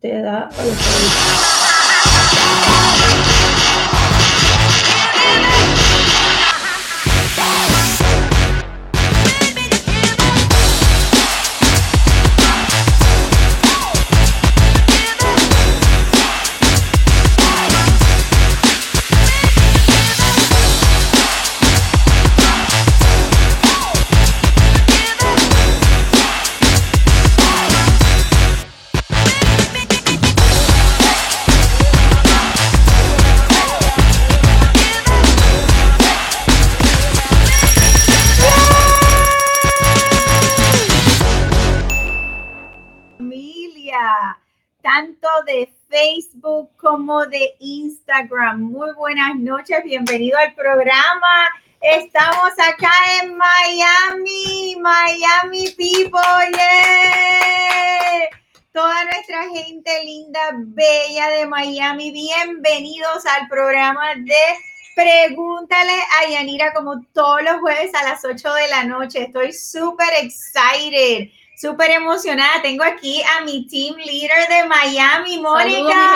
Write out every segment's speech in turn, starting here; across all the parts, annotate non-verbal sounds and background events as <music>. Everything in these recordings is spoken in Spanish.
te da De Instagram. Muy buenas noches, bienvenido al programa. Estamos acá en Miami, Miami People, Toda nuestra gente linda, bella de Miami, bienvenidos al programa de Pregúntale a Yanira como todos los jueves a las 8 de la noche. Estoy súper excited súper emocionada. Tengo aquí a mi team leader de Miami, Mónica.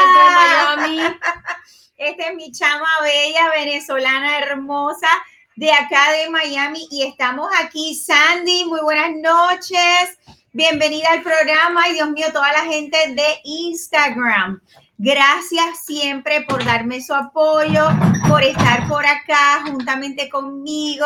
Miami. <laughs> Esta es mi chama bella, venezolana hermosa de acá de Miami y estamos aquí. Sandy, muy buenas noches. Bienvenida al programa y Dios mío, toda la gente de Instagram. Gracias siempre por darme su apoyo, por estar por acá juntamente conmigo.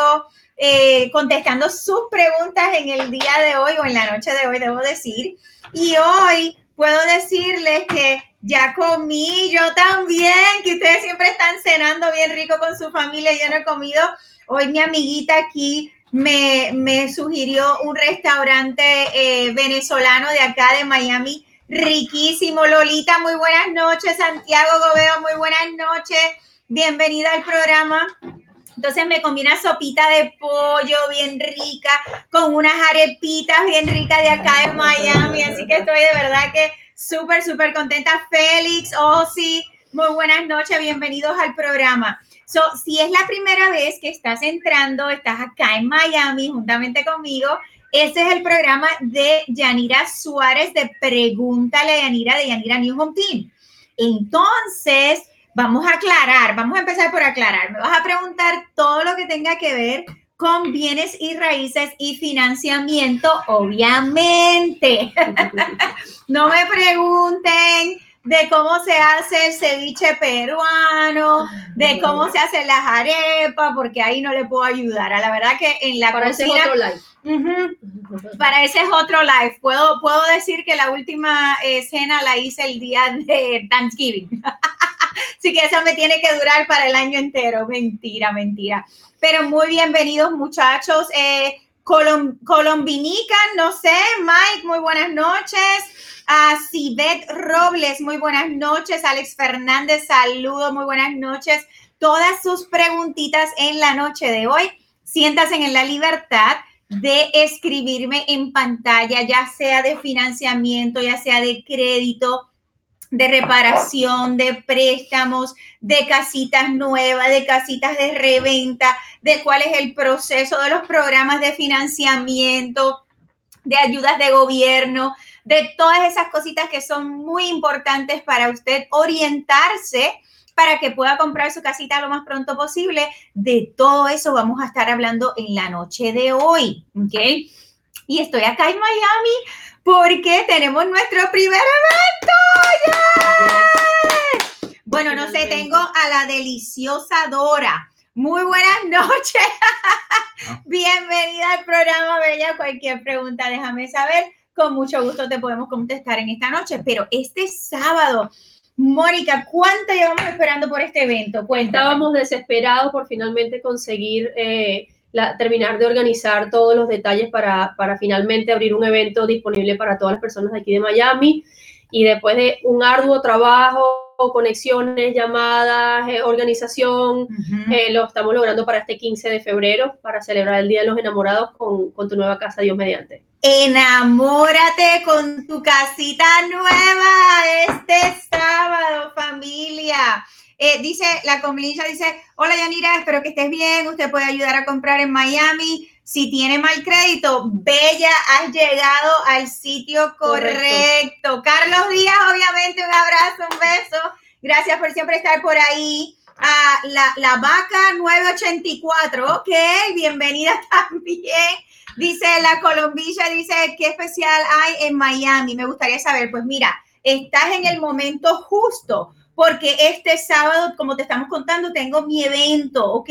Eh, contestando sus preguntas en el día de hoy o en la noche de hoy, debo decir. Y hoy puedo decirles que ya comí, yo también, que ustedes siempre están cenando bien rico con su familia, yo no he comido. Hoy mi amiguita aquí me, me sugirió un restaurante eh, venezolano de acá de Miami, riquísimo. Lolita, muy buenas noches. Santiago Gobeo, muy buenas noches. Bienvenida al programa. Entonces me comí una sopita de pollo bien rica con unas arepitas bien ricas de acá en Miami. Así que estoy de verdad que súper, súper contenta. Félix, oh sí, muy buenas noches, bienvenidos al programa. So, si es la primera vez que estás entrando, estás acá en Miami juntamente conmigo, este es el programa de Yanira Suárez de Pregúntale a Yanira de Yanira New Home Team. Entonces, vamos a aclarar, vamos a empezar por aclarar. Me vas a preguntar todo lo que tenga que ver con bienes y raíces y financiamiento, obviamente. <laughs> no me pregunten de cómo se hace el ceviche peruano, de cómo se hacen las arepas, porque ahí no le puedo ayudar. A la verdad que en la para cocina... Ese otro live. para ese es otro live. Puedo, puedo decir que la última escena la hice el día de Thanksgiving. <laughs> <laughs> Así que eso me tiene que durar para el año entero. Mentira, mentira. Pero muy bienvenidos, muchachos. Eh, Colombinica, no sé, Mike, muy buenas noches. A Cibet Robles, muy buenas noches. Alex Fernández, saludos, muy buenas noches. Todas sus preguntitas en la noche de hoy, siéntasen en la libertad de escribirme en pantalla, ya sea de financiamiento, ya sea de crédito, de reparación, de préstamos, de casitas nuevas, de casitas de reventa, de cuál es el proceso de los programas de financiamiento, de ayudas de gobierno, de todas esas cositas que son muy importantes para usted orientarse para que pueda comprar su casita lo más pronto posible. De todo eso vamos a estar hablando en la noche de hoy, ¿ok? Y estoy acá en Miami porque tenemos nuestro primer evento. Bueno, no sé, tengo a la deliciosa Dora. Muy buenas noches. <laughs> Bienvenida al programa Bella. Cualquier pregunta, déjame saber. Con mucho gusto te podemos contestar en esta noche. Pero este sábado, Mónica, ¿cuánto llevamos esperando por este evento? Estábamos desesperados por finalmente conseguir eh, terminar de organizar todos los detalles para, para finalmente abrir un evento disponible para todas las personas de aquí de Miami. Y después de un arduo trabajo, conexiones, llamadas, eh, organización, eh, lo estamos logrando para este 15 de febrero, para celebrar el Día de los Enamorados con, con tu nueva casa, Dios mediante. Enamórate con tu casita nueva este sábado, familia. Eh, dice, la comunidad dice, hola Yanira, espero que estés bien, usted puede ayudar a comprar en Miami. Si tiene mal crédito, Bella, has llegado al sitio correcto. Carlos Díaz, obviamente, un abrazo, un beso. Gracias por siempre estar por ahí. a la, la vaca 984, ok, bienvenida <laughs> también. Dice la Colombilla, dice, ¿qué especial hay en Miami? Me gustaría saber, pues mira, estás en el momento justo, porque este sábado, como te estamos contando, tengo mi evento, ¿ok?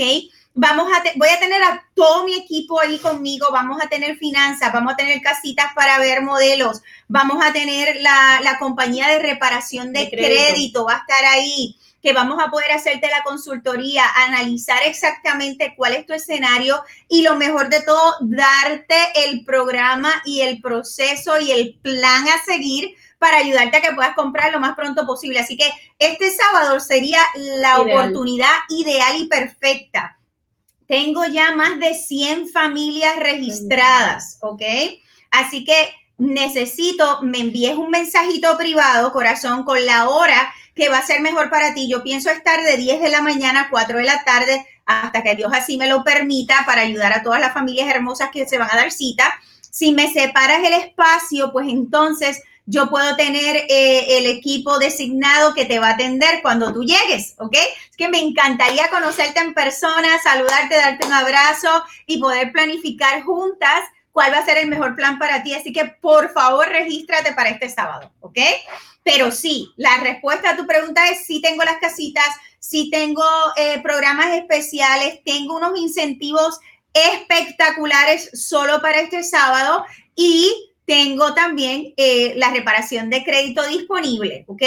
Vamos a voy a tener a todo mi equipo ahí conmigo, vamos a tener finanzas, vamos a tener casitas para ver modelos, vamos a tener la, la compañía de reparación de, crédito. crédito, va a estar ahí que vamos a poder hacerte la consultoría, analizar exactamente cuál es tu escenario y lo mejor de todo, darte el programa y el proceso y el plan a seguir para ayudarte a que puedas comprar lo más pronto posible. Así que este sábado sería la oportunidad ideal y perfecta. Tengo ya más de 100 familias registradas, ¿ok? Así que necesito, me envíes un mensajito privado, corazón, con la hora que va a ser mejor para ti. Yo pienso estar de 10 de la mañana a 4 de la tarde hasta que Dios así me lo permita para ayudar a todas las familias hermosas que se van a dar cita. Si me separas el espacio, pues entonces yo puedo tener eh, el equipo designado que te va a atender cuando tú llegues, ¿ok? Es que me encantaría conocerte en persona, saludarte, darte un abrazo y poder planificar juntas cuál va a ser el mejor plan para ti. Así que por favor regístrate para este sábado, ¿ok? Pero sí, la respuesta a tu pregunta es sí tengo las casitas, sí tengo eh, programas especiales, tengo unos incentivos espectaculares solo para este sábado y tengo también eh, la reparación de crédito disponible, ¿ok?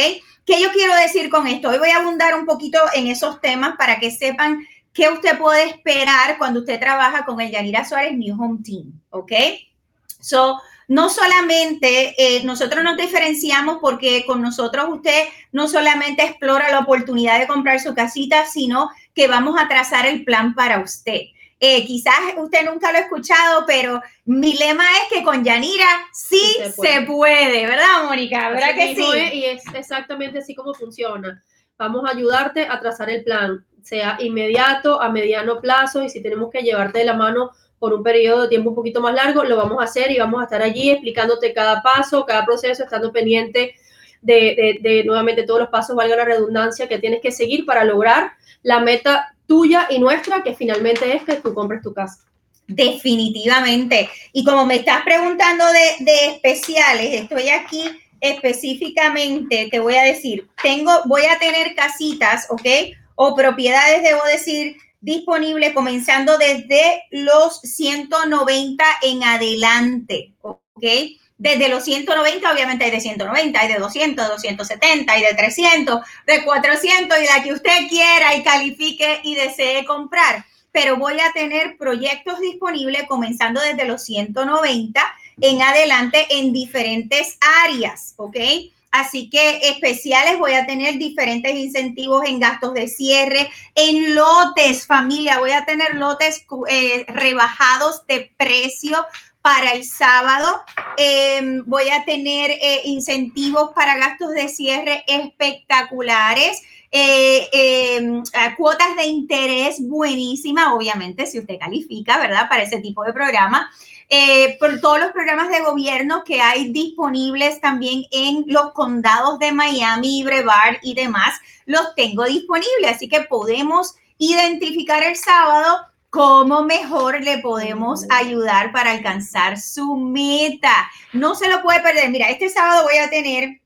¿Qué yo quiero decir con esto? Hoy voy a abundar un poquito en esos temas para que sepan qué usted puede esperar cuando usted trabaja con el Yanira Suárez New Home Team, ¿ok? So, no solamente eh, nosotros nos diferenciamos porque con nosotros usted no solamente explora la oportunidad de comprar su casita, sino que vamos a trazar el plan para usted. Eh, quizás usted nunca lo ha escuchado, pero mi lema es que con Yanira sí, se, puede. ¿verdad, Mónica? ¿Verdad que sí? y es exactamente así como funciona. Vamos a ayudarte a trazar el plan, sea inmediato, a mediano plazo, y si tenemos que llevarte de la mano por un periodo de tiempo un poquito más largo, lo vamos a hacer y vamos a estar allí explicándote cada paso, cada proceso, estando pendiente de, de nuevamente todos los pasos, valga la redundancia, que tienes que seguir para lograr la meta tuya y nuestra, que finalmente es que tú compres tu casa. Definitivamente. Y como me estás preguntando de, de especiales, estoy aquí específicamente, te voy a decir, tengo, voy a tener casitas, ¿ok? O propiedades, debo decir, disponibles comenzando desde los 190 en adelante, ¿ok? Desde los 190, obviamente hay de 190, hay de 200, de 270, hay de 300, de 400 y la que usted quiera y califique y desee comprar. Pero voy a tener proyectos disponibles comenzando desde los 190 en adelante en diferentes áreas, ¿ok? Así que especiales voy a tener diferentes incentivos en gastos de cierre, en lotes, familia, voy a tener lotes eh, rebajados de precio para el sábado. Em, voy a tener eh, incentivos para gastos de cierre espectaculares. Eh, em, cuotas de interés buenísima, obviamente, si usted califica, ¿verdad? Para ese tipo de programa. Eh, por todos los programas de gobierno que hay disponibles también en los condados de Miami, Brevard y demás, los tengo disponibles. Así que podemos identificar el sábado cómo mejor le podemos ayudar para alcanzar su meta. No se lo puede perder. Mira, este sábado voy a tener,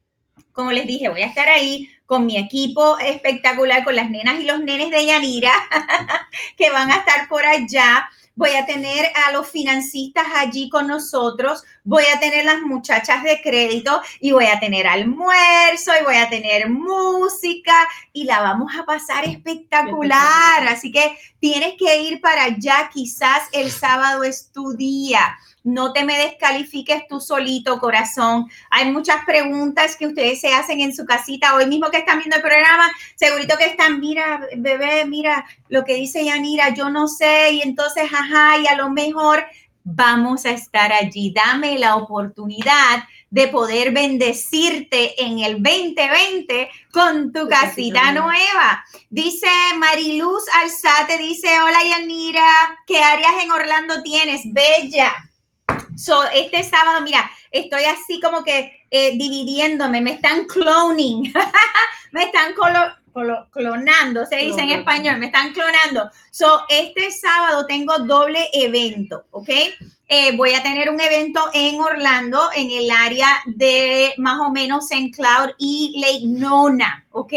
como les dije, voy a estar ahí con mi equipo espectacular, con las nenas y los nenes de Yanira, <laughs> que van a estar por allá voy a tener a los financistas allí con nosotros, voy a tener las muchachas de crédito y voy a tener almuerzo y voy a tener música y la vamos a pasar espectacular. Así que tienes que ir para allá, quizás el sábado es tu día no te me descalifiques tú solito, corazón. Hay muchas preguntas que ustedes se hacen en su casita. Hoy mismo que están viendo el programa, segurito que están, mira, bebé, mira lo que dice Yanira, yo no sé, y entonces, ajá, y a lo mejor vamos a estar allí. Dame la oportunidad de poder bendecirte en el 2020 con tu casita nueva. Dice Mariluz Alzate, dice, hola Yanira, ¿qué áreas en Orlando tienes? Bella. So, este sábado, mira, estoy así como que eh, dividiéndome, me están cloning, <laughs> me están clonando, se dice en español, me están clonando. So, este sábado tengo doble evento, ¿ok? Eh, voy a tener un evento en Orlando, en el área de más o menos en Cloud y Lake Nona, ¿ok?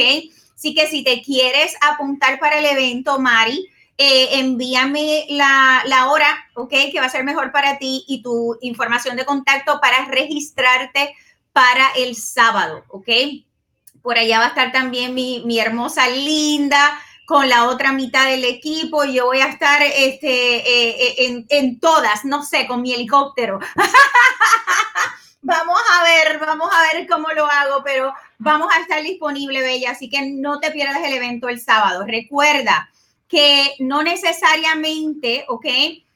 Así que si te quieres apuntar para el evento, Mari, eh, envíame la, hora, ¿ok? Que va a ser mejor para ti y tu información de contacto para registrarte para el sábado, ¿ok? Por allá va a estar también mi, mi hermosa Linda con la otra mitad del equipo. Yo voy a estar este, eh, eh, en, en todas, no sé, con mi helicóptero. <laughs> vamos a ver, vamos a ver cómo lo hago, pero vamos a estar disponible, Bella, así que no te pierdas el evento el sábado. Recuerda, que no necesariamente, ¿ok?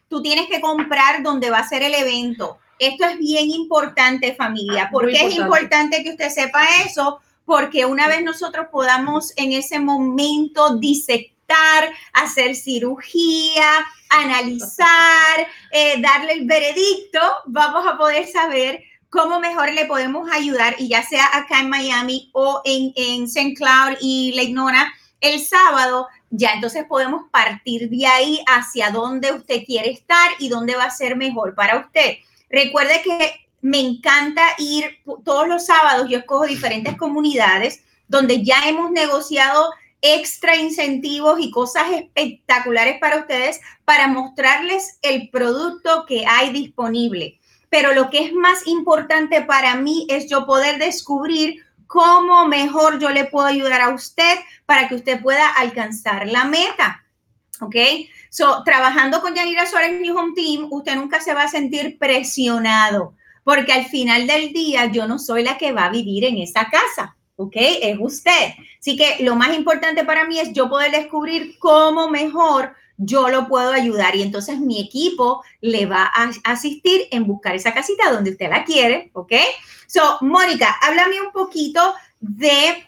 Tú tienes que comprar donde va a ser el evento. Esto es bien importante, familia. ¿Por qué es importante que usted sepa eso? Porque una vez nosotros podamos en ese momento disectar, hacer cirugía, analizar, eh, darle el veredicto, vamos a poder saber cómo mejor le podemos ayudar, y ya sea acá en Miami o en, en St. Cloud y Nona, el sábado, ya entonces podemos partir de ahí hacia dónde usted quiere estar y dónde va a ser mejor para usted. Recuerde que me encanta ir todos los sábados, yo escojo diferentes comunidades donde ya hemos negociado extra incentivos y cosas espectaculares para ustedes para mostrarles el producto que hay disponible. Pero lo que es más importante para mí es yo poder descubrir cómo mejor yo le puedo ayudar a usted para que usted pueda alcanzar la meta. ¿Ok? So, trabajando con Yanira Suárez New Home Team, usted nunca se va a sentir presionado, porque al final del día yo no soy la que va a vivir en esa casa. ¿ok? Es usted. Así que lo más importante para mí es yo poder descubrir cómo mejor yo lo puedo ayudar y entonces mi equipo le va a asistir en buscar esa casita donde usted la quiere, ¿ok? So, Mónica, háblame un poquito de,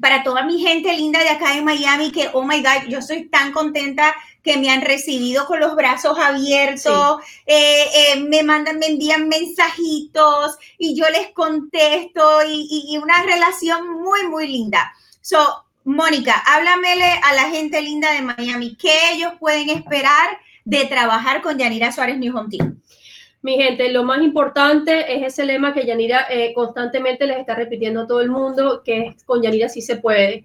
para toda mi gente linda de acá en Miami, que, oh my God, yo soy tan contenta que me han recibido con los brazos abiertos, eh, eh, me mandan, me envían mensajitos y yo les contesto y, y una relación muy, muy linda. So, Mónica, háblamele a la gente linda de Miami, ¿qué ellos pueden esperar de trabajar con Yanira Suárez New Home Team? Mi gente, lo más importante es ese lema que Yanira eh, constantemente les está repitiendo a todo el mundo, que es con Yanira sí se puede.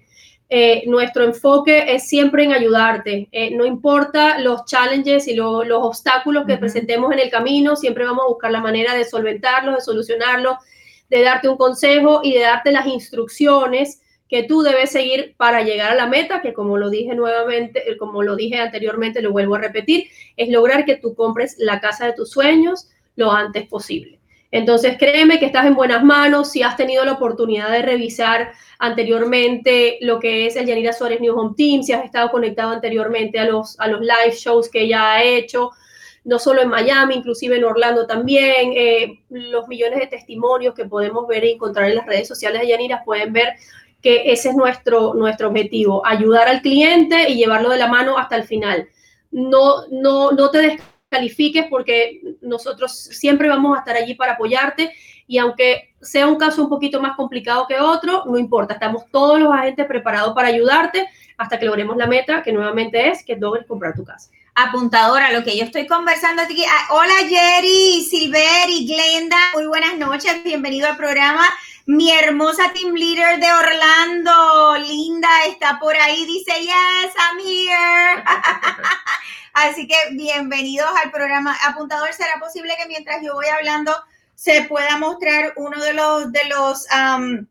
Eh, nuestro enfoque es siempre en ayudarte. Eh, no importa los challenges y los obstáculos que presentemos en el camino, siempre vamos a buscar la manera de solventarlos, de solucionarlos, de darte un consejo y de darte las instrucciones que tú debes seguir para llegar a la meta, que como lo dije nuevamente, eh, como lo dije anteriormente, lo vuelvo a repetir, es lograr que tú compres la casa de tus sueños lo antes posible. Entonces, créeme que estás en buenas manos. Si has tenido la oportunidad de revisar anteriormente lo que es el Yanira Suárez New Home Team, si has estado conectado anteriormente a los, a los live shows que ella ha hecho, no solo en Miami, inclusive en Orlando también, eh, los millones de testimonios que podemos ver y encontrar en las redes sociales de Yanira, pueden ver que ese es nuestro, nuestro objetivo, ayudar al cliente y llevarlo de la mano hasta el final. No, no, no te descalifiques porque nosotros siempre vamos a estar allí para apoyarte y aunque sea un caso un poquito más complicado que otro, no importa, estamos todos los agentes preparados para ayudarte hasta que logremos la meta, que nuevamente es que logres comprar tu casa apuntadora, lo que yo estoy conversando. Ah, hola Jerry, Silver y Glenda, muy buenas noches, bienvenido al programa. Mi hermosa team leader de Orlando, Linda, está por ahí, dice, yes, I'm here. <laughs> Así que bienvenidos al programa. Apuntador, ¿será posible que mientras yo voy hablando se pueda mostrar uno de los, de los um,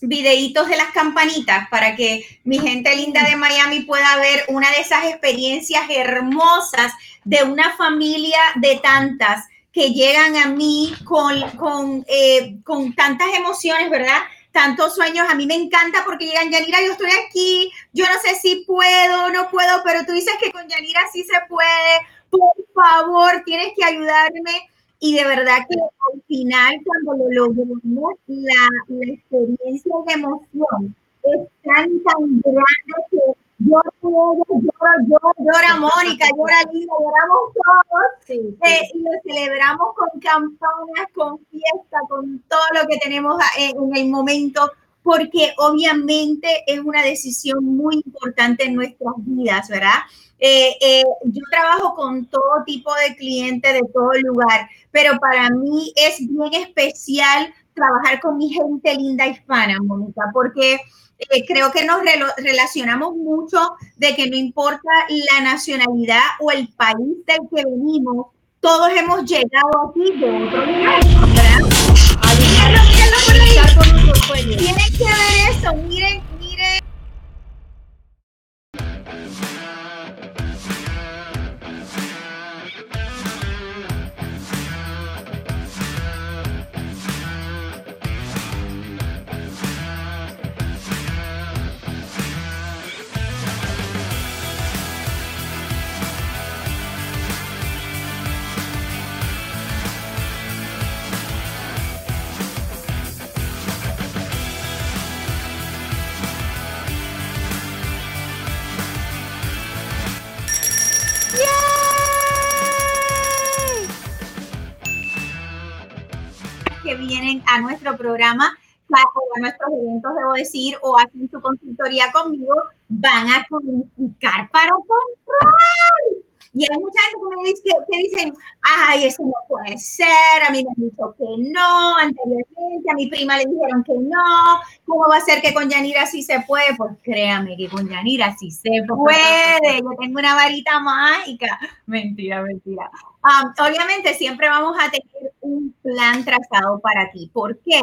videitos de las campanitas para que mi gente linda de Miami pueda ver una de esas experiencias hermosas de una familia de tantas que llegan a mí con, con, eh, con tantas emociones, ¿verdad? Tantos sueños. A mí me encanta porque llegan, Yanira, yo estoy aquí, yo no sé si puedo no puedo, pero tú dices que con Yanira sí se puede. Por favor, tienes que ayudarme y de verdad que al final cuando lo logramos, la, la experiencia de emoción es tan, tan grande que yo lloro, lloro, llora Mónica, llora Lina, lloramos todos eh, y lo celebramos con campanas, con fiesta, con todo lo que tenemos eh, en el momento, porque obviamente es una decisión muy importante en nuestras vidas, ¿verdad? Eh, yo trabajo con todo tipo de clientes de todo lugar, pero para mí es bien especial trabajar con mi gente linda hispana, Mónica, porque eh, creo que nos relacionamos mucho de que no importa la nacionalidad o el país del que venimos, todos hemos llegado aquí de otro lugar, que ver eso, miren, vienen a nuestro programa o a nuestros eventos, debo decir, o hacen su consultoría conmigo, van a calificar para comprar. Y hay mucha gente que me dice, que dicen, ay, eso no puede ser, a mí me han dicho que no, anteriormente, a mi prima le dijeron que no, ¿cómo va a ser que con Yanira sí se puede? Pues créame que con Yanira sí se puede, yo tengo una varita mágica. Mentira, mentira. Um, obviamente siempre vamos a tener un plan trazado para ti. ¿Por qué?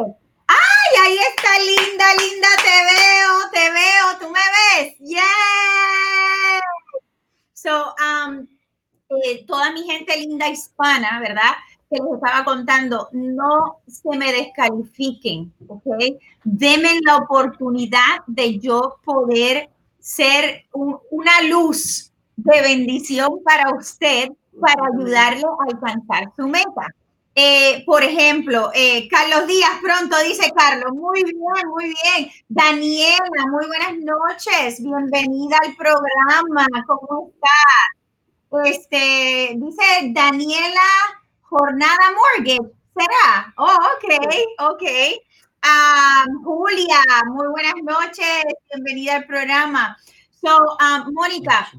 ¡Ay, ahí está linda, linda! Te veo, te veo, tú me ves. ¡Yeah! So, um, eh, toda mi gente linda hispana, ¿verdad? Que les estaba contando, no se me descalifiquen, ¿ok? Denme la oportunidad de yo poder ser una luz de bendición para usted, para ayudarle a alcanzar su meta. Eh, por ejemplo, eh, Carlos Díaz, pronto dice Carlos, muy bien, muy bien. Daniela, muy buenas noches, bienvenida al programa, ¿cómo estás? Este, dice Daniela Jornada Morgan, ¿será? Oh, ok, ok. Um, Julia, muy buenas noches, bienvenida al programa. So, um, Mónica,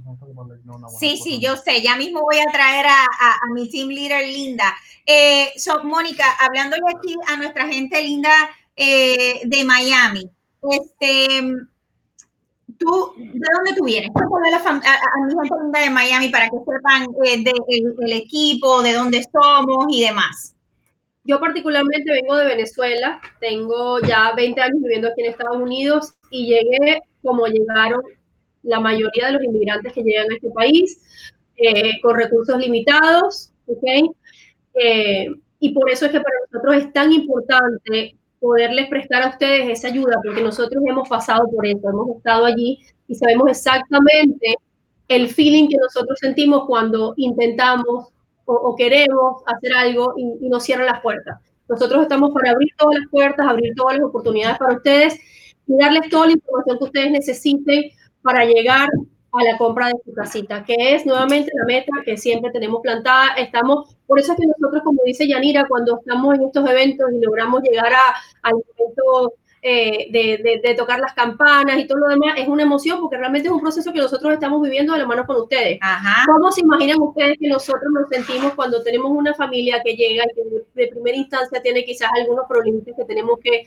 sí, sí, yo sé, ya mismo voy a traer a, a, mi team leader Linda. Eh, so, Mónica, hablándole aquí a nuestra gente linda eh, de Miami, este, tú, ¿de dónde tú vienes? A, a, mi gente de Miami para que sepan eh, del equipo, de dónde somos y demás. Yo particularmente vengo de Venezuela, tengo ya 20 años viviendo aquí en Estados Unidos y llegué como llegaron la mayoría de los inmigrantes que llegan a este país, eh, con recursos limitados, ¿ok? Eh, y por eso es que para nosotros es tan importante poderles prestar a ustedes esa ayuda, porque nosotros hemos pasado por eso, hemos estado allí y sabemos exactamente el feeling que nosotros sentimos cuando intentamos o, queremos hacer algo y, nos cierran las puertas. Nosotros estamos para abrir todas las puertas, abrir todas las oportunidades para ustedes y darles toda la información que ustedes necesiten para llegar a la compra de su casita, que es nuevamente la meta que siempre tenemos plantada. Estamos, por eso es que nosotros, como dice Yanira, cuando estamos en estos eventos y logramos llegar a, al momento eh, de, de, tocar las campanas y todo lo demás, es una emoción porque realmente es un proceso que nosotros estamos viviendo de la mano con ustedes. ¿Cómo se imaginan ustedes que nosotros nos sentimos cuando tenemos una familia que llega y que de primera instancia tiene quizás algunos problemas que tenemos que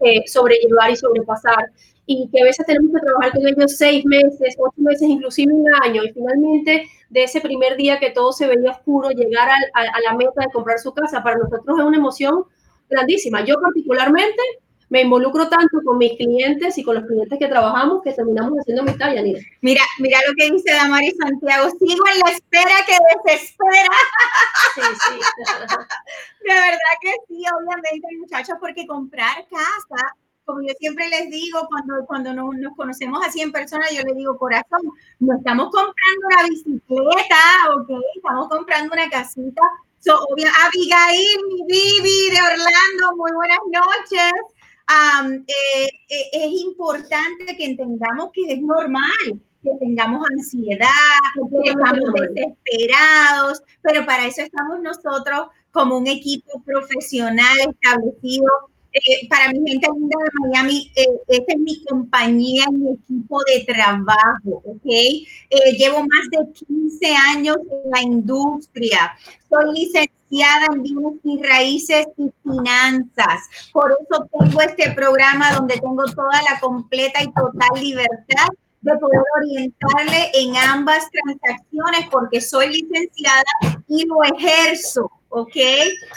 eh, sobrellevar y sobrepasar? Y que a veces tenemos que trabajar con ellos seis meses, ocho meses, inclusive un año, y finalmente de ese primer día que todo se veía oscuro, llegar a, a, la meta de comprar su casa, para nosotros es una emoción grandísima. Yo particularmente me involucro tanto con mis clientes y con los clientes que trabajamos que terminamos haciendo mi talla, Mira, mira lo que dice Damari Santiago, sigo en la espera que desespera. Sí, sí. <laughs> De verdad que sí, obviamente, muchachos, porque comprar casa como yo siempre les digo, cuando, cuando nos, conocemos así en persona, yo les digo, corazón, no estamos comprando una bicicleta, ¿ok? Estamos comprando una casita Abigail, mi Bibi de Orlando, muy buenas noches. Eh, eh, es importante que entendamos que es normal que tengamos ansiedad, que estamos desesperados, pero para eso estamos nosotros como un equipo profesional establecido eh, para mi gente linda de Miami, eh, esta es mi compañía y mi equipo de trabajo, ¿ok? Eh, llevo más de 15 años en la industria. Soy licenciada en bienes y raíces y finanzas. Por eso tengo este programa donde tengo toda la completa y total libertad de poder orientarle en ambas transacciones porque soy licenciada y lo ejerzo. ¿Ok?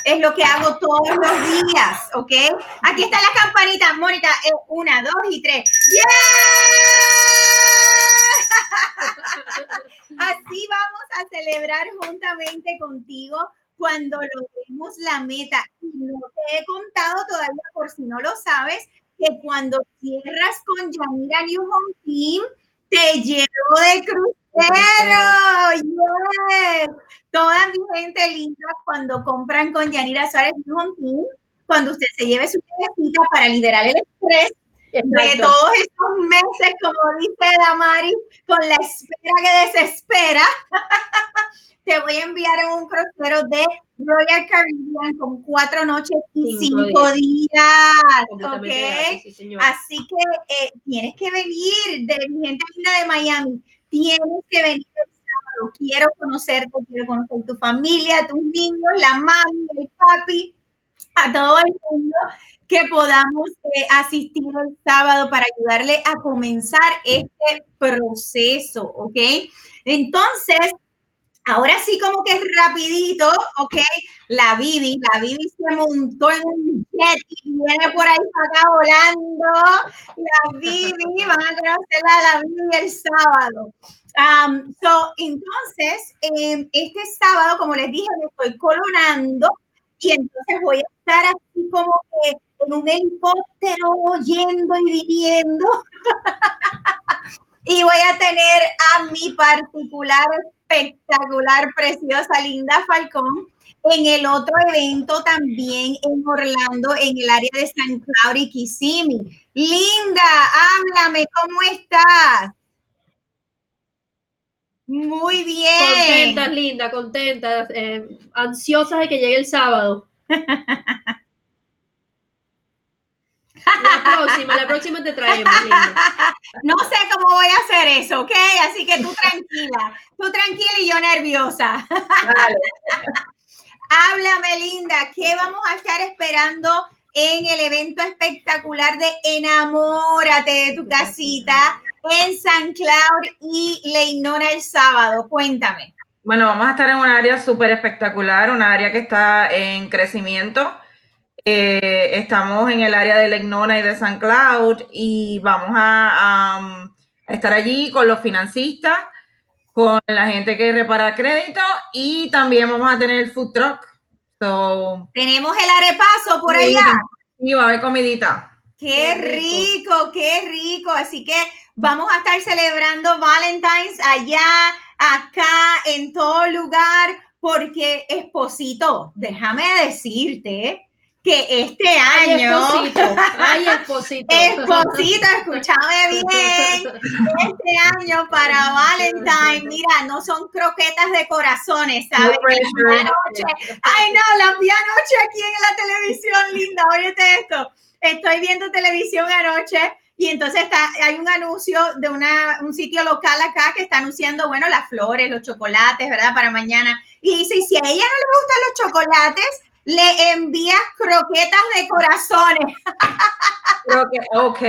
Es lo que hago todos los días, ¿ok? Aquí está la campanita, Mónica, eh, una, dos y tres. ¡Yeah! <laughs> Así vamos a celebrar juntamente contigo cuando logremos la meta. Y no te he contado todavía, por si no lo sabes, que cuando cierras con Yanira New Home Team, te llevo de crucero. Yes. Toda mi gente linda, cuando compran con Yanira Suárez Team, cuando usted se lleve su viejita para liderar el estrés de todos estos meses, como dice Damari, con la espera que desespera, <laughs> te voy a enviar un crucero de Royal Caribbean con cuatro noches y cinco, días. Así que eh, tienes que venir de mi gente linda de Miami. Tienes que venir el sábado. Quiero conocerte, quiero conocer tu familia, tus niños, la mami, el papi, a todo el mundo que podamos eh, asistir el sábado para ayudarle a comenzar este proceso, ¿ok? Entonces, Ahora sí, como que rapidito, ¿ok? La Bibi, la Bibi se montó en un jet y viene por ahí para acá volando. La Bibi, <laughs> van a conocerla a la Bibi el sábado. Um, so, entonces, em, este sábado, como les dije, me estoy colonando y entonces voy a estar así como que en un helicóptero yendo y viniendo. <laughs> y voy a tener a mi particular espectacular, preciosa, linda Falcón. En el otro evento también en Orlando, en el área de San Cloud y Kissimmee. Linda, háblame, ¿cómo estás? Muy bien. Contenta, linda, contenta, eh, ansiosa de que llegue el sábado. <laughs> La próxima, la próxima te traemos. No sé cómo voy a hacer eso, ¿ok? Así que tú tranquila, tú tranquila y yo nerviosa. Háblame, Linda, ¿qué vamos a estar esperando en el evento espectacular de Enamórate de tu casita en San Cloud y Leinona el sábado? Cuéntame. Bueno, vamos a estar en un área súper espectacular, un área que está en crecimiento eh, estamos en el área de Legnona y de San Cloud y vamos a, estar allí con los financistas, con la gente que repara crédito y también vamos a tener el food truck. Tenemos el arepaso por allá. Y va a haber comidita. Qué rico, qué rico. Así que vamos a estar celebrando Valentine's allá, acá, en todo lugar, porque Esposito, déjame decirte que este año. Ay, Esposito. <laughs> Esposito, escúchame bien. Este año para Valentine, mira, no son croquetas de corazones, ¿sabes? ay, no, las vi anoche aquí en la televisión, linda. Óyete esto. Estoy viendo televisión anoche y entonces está, hay un anuncio de una, un sitio local acá que está anunciando, bueno, las flores, los chocolates, ¿verdad? Para mañana. Y dice, si a ella no le gustan los chocolates, le envías croquetas de corazones. ok. <laughs>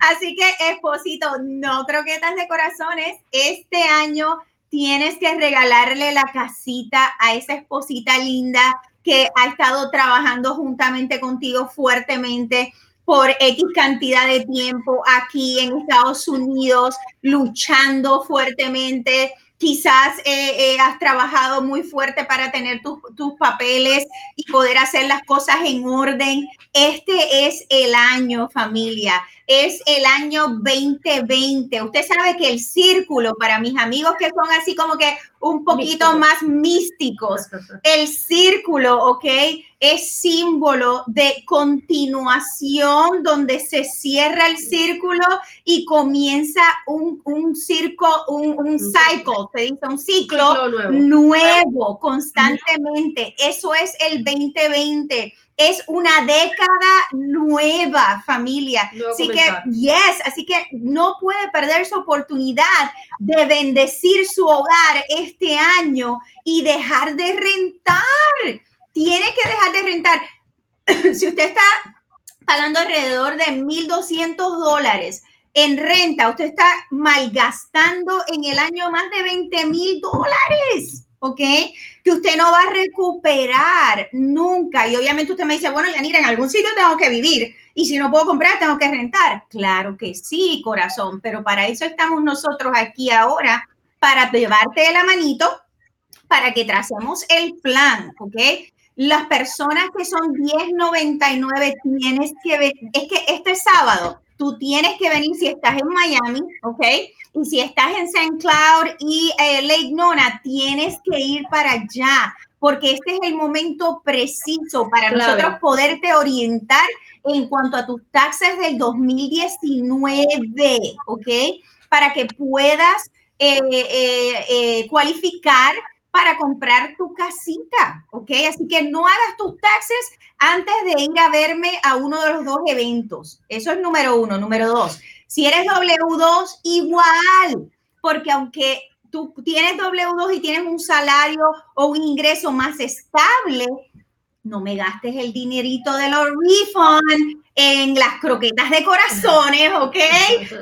Así que, esposito, no croquetas de corazones. Este año tienes que regalarle la casita a esa esposita linda que ha estado trabajando juntamente contigo fuertemente por X cantidad de tiempo aquí en Estados Unidos, luchando fuertemente quizás eh, eh, has trabajado muy fuerte para tener tus, papeles y poder hacer las cosas en orden. Este es el año, familia. Es el año 2020. Usted sabe que el círculo, para mis amigos que son así como que, un poquito más místicos. <laughs> El círculo, ¿ok? Es símbolo de continuación donde se cierra el círculo y comienza un, un circo, un, un cycle, se dice un ciclo, nuevo. nuevo constantemente. Eso es el 2020 es una década nueva, familia. Nuevo así comenzar. que, yes, así que no puede perder su oportunidad de bendecir su hogar este año y dejar de rentar. Tiene que dejar de rentar. <clears throat> si usted está pagando alrededor de 1.200 dólares en renta, usted está malgastando en el año más de 20 mil dólares, ¿ok? Que usted no va a recuperar nunca. Y obviamente usted me dice, bueno, Yanira, en algún sitio tengo que vivir. Y si no puedo comprar, tengo que rentar. Claro que sí, corazón, pero para eso estamos nosotros aquí ahora, para llevarte de la manito, para que tracemos el plan, ¿ok? Las personas que son 10.99 tienes que ver, es que este sábado tú tienes que venir si estás en Miami, ¿ok? Y si estás en St. Cloud y eh, Lake Nona, tienes que ir para allá, porque este es el momento preciso para nosotros poderte orientar en cuanto a tus taxes del 2019, ¿ok? Para que puedas eh, eh, eh, cualificar para comprar tu casita, ¿ok? Así que no hagas tus taxes antes de ir a verme a uno de los dos eventos. Eso es número uno. Número dos, si eres W2, igual, porque aunque tú tienes W2 y tienes un salario o un ingreso más estable, no me gastes el dinerito de los refunds en las croquetas de corazones, ¿ok?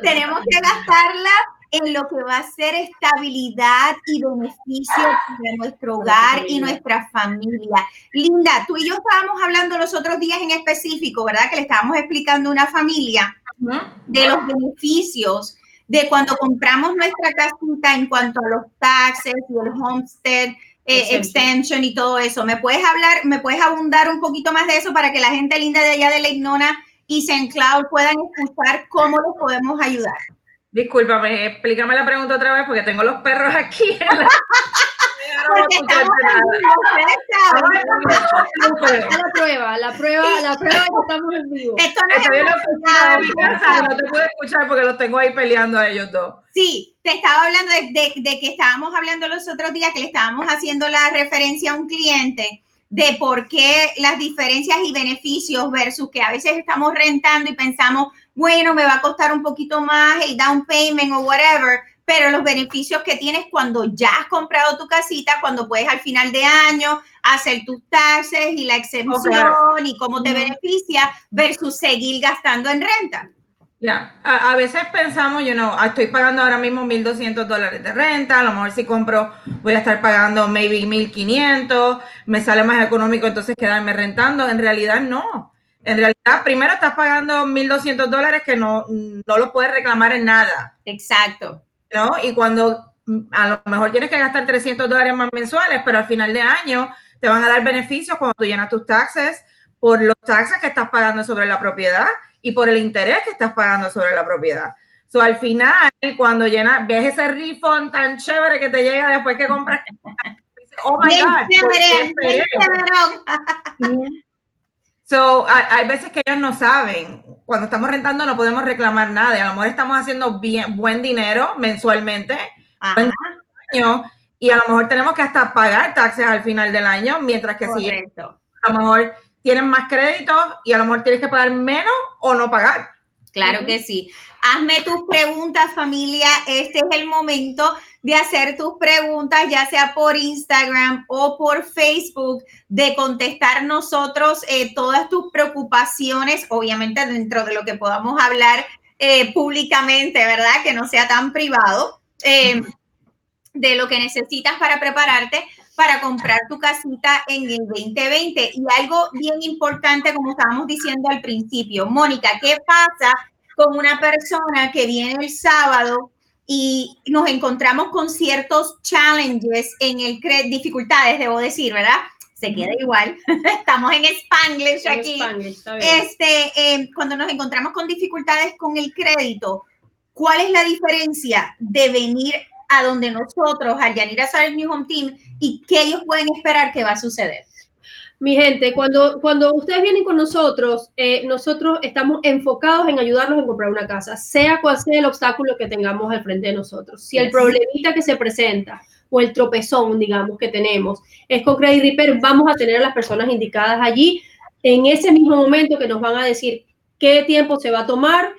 Tenemos que gastarla en lo que va a ser estabilidad y beneficio para nuestro hogar y nuestra familia. Linda, tú y yo estábamos hablando los otros días en específico, ¿verdad? Que le estábamos explicando a una familia de los beneficios de cuando compramos nuestra casita en cuanto a los taxes y el homestead eh, extension y todo eso. ¿Me puedes hablar, me puedes abundar un poquito más de eso para que la gente linda de allá de la Ignona y St. Cloud puedan escuchar cómo los podemos ayudar? Discúlpame, explícame la pregunta otra vez porque tengo los perros aquí. en la- Porque estamos en vivo, la prueba, la prueba, la prueba que estamos en vivo. Esto no es Estoy en la oficina de mi casa no te puedo escuchar porque los tengo ahí peleando a ellos dos. Sí, te estaba hablando de, de- de que estábamos hablando los otros días, que le estábamos haciendo la referencia a un cliente de por qué las diferencias y beneficios versus que a veces estamos rentando y pensamos, bueno, me va a costar un poquito más el down payment o whatever, pero los beneficios que tienes cuando ya has comprado tu casita, cuando puedes al final de año hacer tus taxes y la exención y cómo te beneficia versus seguir gastando en renta. Ya, a, a veces pensamos, yo no, estoy pagando ahora mismo 1.200 dólares de renta, a lo mejor si compro voy a estar pagando maybe 1.500, me sale más económico entonces quedarme rentando. En realidad no. En realidad, primero estás pagando 1.200 dólares que no, no lo puedes reclamar en nada, Exacto. ¿no? Y cuando mm, a lo mejor tienes que gastar 300 dólares más mensuales, pero al final de año te van a dar beneficios cuando tú llenas tus taxes por los taxes que estás pagando sobre la propiedad y por el interés que estás pagando sobre la propiedad. So, al final, cuando llenas, ves ese refund tan chévere que te llega después que compras, dices, oh my Bien God. So, hay, veces que ellos no saben. Cuando estamos rentando no podemos reclamar nada. A lo mejor estamos haciendo bien, buen dinero mensualmente Ajá, año, y a lo mejor tenemos que hasta pagar taxes al final del año, mientras que si a lo mejor tienen más créditos y a lo mejor tienes que pagar menos o no pagar. Claro que sí. Hazme tus preguntas, familia. Este es el momento de hacer tus preguntas, ya sea por Instagram o por Facebook, de contestar nosotros eh, todas tus preocupaciones, obviamente dentro de lo que podamos hablar eh, públicamente, ¿verdad? Que no sea tan privado, eh, de lo que necesitas para prepararte para comprar tu casita en el 2020. Y algo bien importante, como estábamos diciendo al principio, Mónica, ¿qué pasa con una persona que viene el sábado y nos encontramos con ciertos challenges en el cre- dificultades, debo decir, ¿verdad? Se queda igual. <laughs> Estamos en Spanglish En aquí. Spanglish, está bien. Este, eh, cuando nos encontramos con dificultades con el crédito, ¿cuál es la diferencia de venir a donde nosotros, al Yanira Suárez New Home Team, y qué ellos pueden esperar que va a suceder? Mi gente, cuando, cuando ustedes vienen con nosotros, eh, nosotros estamos enfocados en ayudarlos a comprar una casa, sea cual sea el obstáculo que tengamos al frente de nosotros. Si el problemita que se presenta o el tropezón, digamos, que tenemos es con Credit Repair, vamos a tener a las personas indicadas allí en ese mismo momento que nos van a decir qué tiempo se va a tomar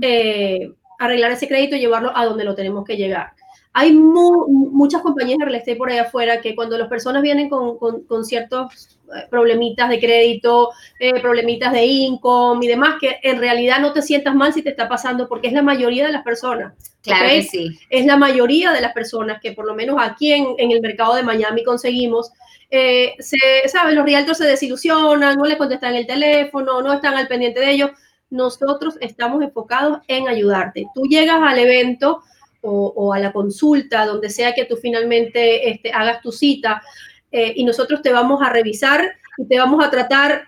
eh, arreglar ese crédito y llevarlo a donde lo tenemos que llegar. Hay muchas compañías de real estate por ahí afuera que cuando las personas vienen con, con, ciertos eh, problemitas de crédito, eh, problemitas de income y demás, que en realidad no te sientas mal si te está pasando, porque es la mayoría de las personas. Claro que sí. Es la mayoría de las personas que por lo menos aquí en, en el mercado de Miami conseguimos eh, se, ¿sabes? Los realtors se desilusionan, no le contestan el teléfono, no están al pendiente de ellos. Nosotros estamos enfocados en ayudarte. Tú llegas al evento o, a la consulta, donde sea que tú finalmente este, hagas tu cita, eh, y nosotros te vamos a revisar y te vamos a tratar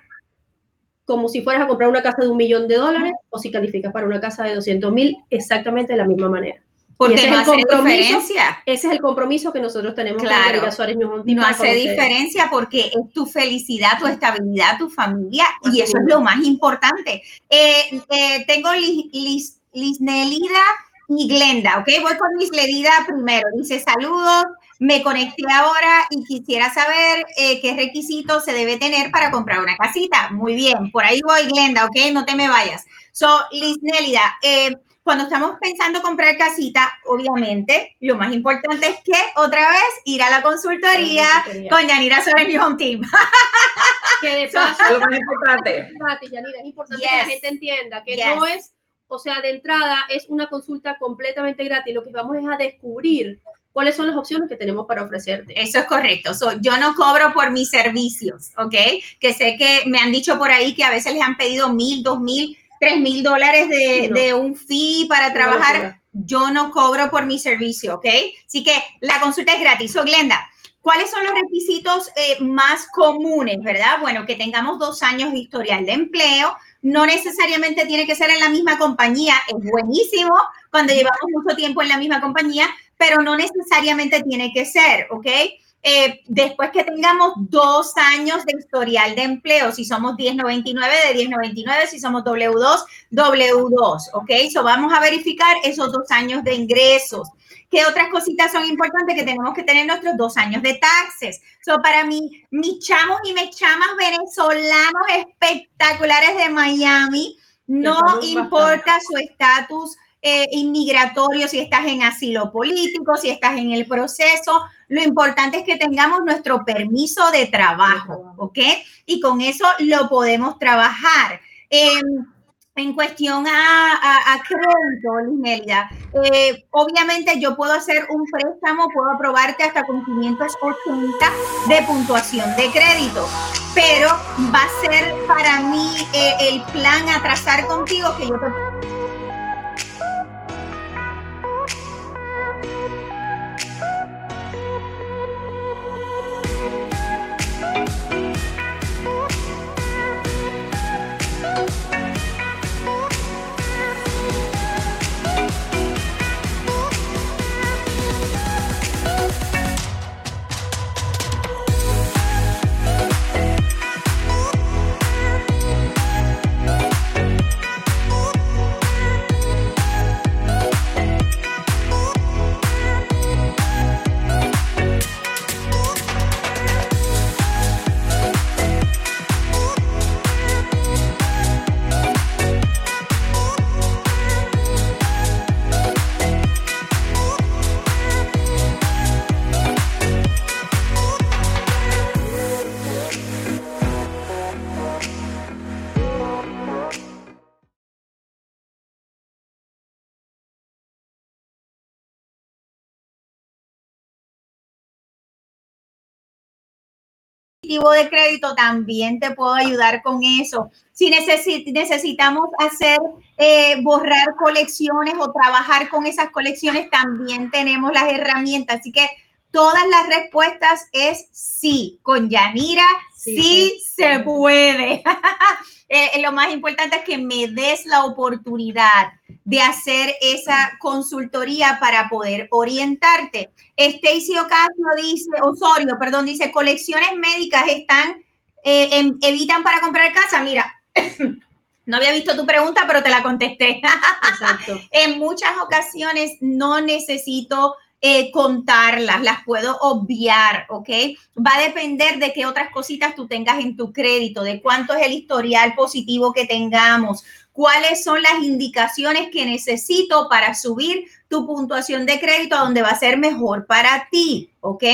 como si fueras a comprar una casa de un millón de dólares o si calificas para una casa de 200 mil, exactamente de la misma manera. Porque ese, es el compromiso, ese es el compromiso que nosotros tenemos claro, con Suárez No hace diferencia porque es tu felicidad, tu estabilidad, tu familia y eso es lo más importante. Eh, eh, tengo Lisnelida y Glenda, ¿ok? Voy con Lisnelida primero. Dice, saludos, me conecté ahora y quisiera saber eh, qué requisitos se debe tener para comprar una casita. Muy bien, por ahí voy, Glenda, ¿ok? No te me vayas. So, Lisnelida, eh, cuando estamos pensando comprar casita, obviamente, lo más importante es que otra vez ir a la consultoría, con Yanira sobre mi home team. que de <laughs> paso, lo más importante. Yanira, es importante que la gente entienda que no es, o sea, de entrada es una consulta completamente gratis. Lo que vamos es a descubrir cuáles son las opciones que tenemos para ofrecerte. Eso es correcto. yo no cobro por mis servicios, ¿ok? Que sé que me han dicho por ahí que a veces les han pedido mil, dos mil 3 mil dólares de, un fee para trabajar, yo no cobro por mi servicio, ¿ok? Así que la consulta es gratis. So, Glenda, ¿cuáles son los requisitos eh, más comunes, verdad? Bueno, que tengamos dos años de historial de empleo. No necesariamente tiene que ser en la misma compañía. Es buenísimo cuando llevamos mucho tiempo en la misma compañía, pero no necesariamente tiene que ser, ¿ok? Eh, después que tengamos dos años de historial de empleo, si somos 1099 de 1099, si somos W2, W2, ¿ok? So vamos a verificar esos dos años de ingresos. ¿Qué otras cositas son importantes? Que tenemos que tener nuestros dos años de taxes. So, para mí, mis chamos y mis chamas venezolanos espectaculares de Miami, no importa su estatus eh, inmigratorio, si estás en asilo político, si estás en el proceso. Lo importante es que tengamos nuestro permiso de trabajo, ¿ok? Y con eso lo podemos trabajar. Em, en cuestión a, crédito, eh, obviamente yo puedo hacer un préstamo, puedo aprobarte hasta con 580 de puntuación de crédito, pero va a ser para mí eh, el plan a trazar contigo que yo te de crédito, también te puedo ayudar con eso. Si necesitamos hacer, eh, borrar colecciones o trabajar con esas colecciones, también tenemos las herramientas. Así que todas las respuestas es sí. Con Yanira, sí, se puede. <laughs> eh, lo más importante es que me des la oportunidad de hacer esa consultoría para poder orientarte. Stacy Ocasio dice, Osorio, perdón, dice, colecciones médicas están, eh, evitan para comprar casa. Mira, <coughs> no había visto tu pregunta, pero te la contesté. <laughs> Exacto. en muchas ocasiones no necesito eh, contarlas, las puedo obviar, ¿ok? Va a depender de qué otras cositas tú tengas en tu crédito, de cuánto es el historial positivo que tengamos, cuáles son las indicaciones que necesito para subir tu puntuación de crédito a donde va a ser mejor para ti, ¿ok?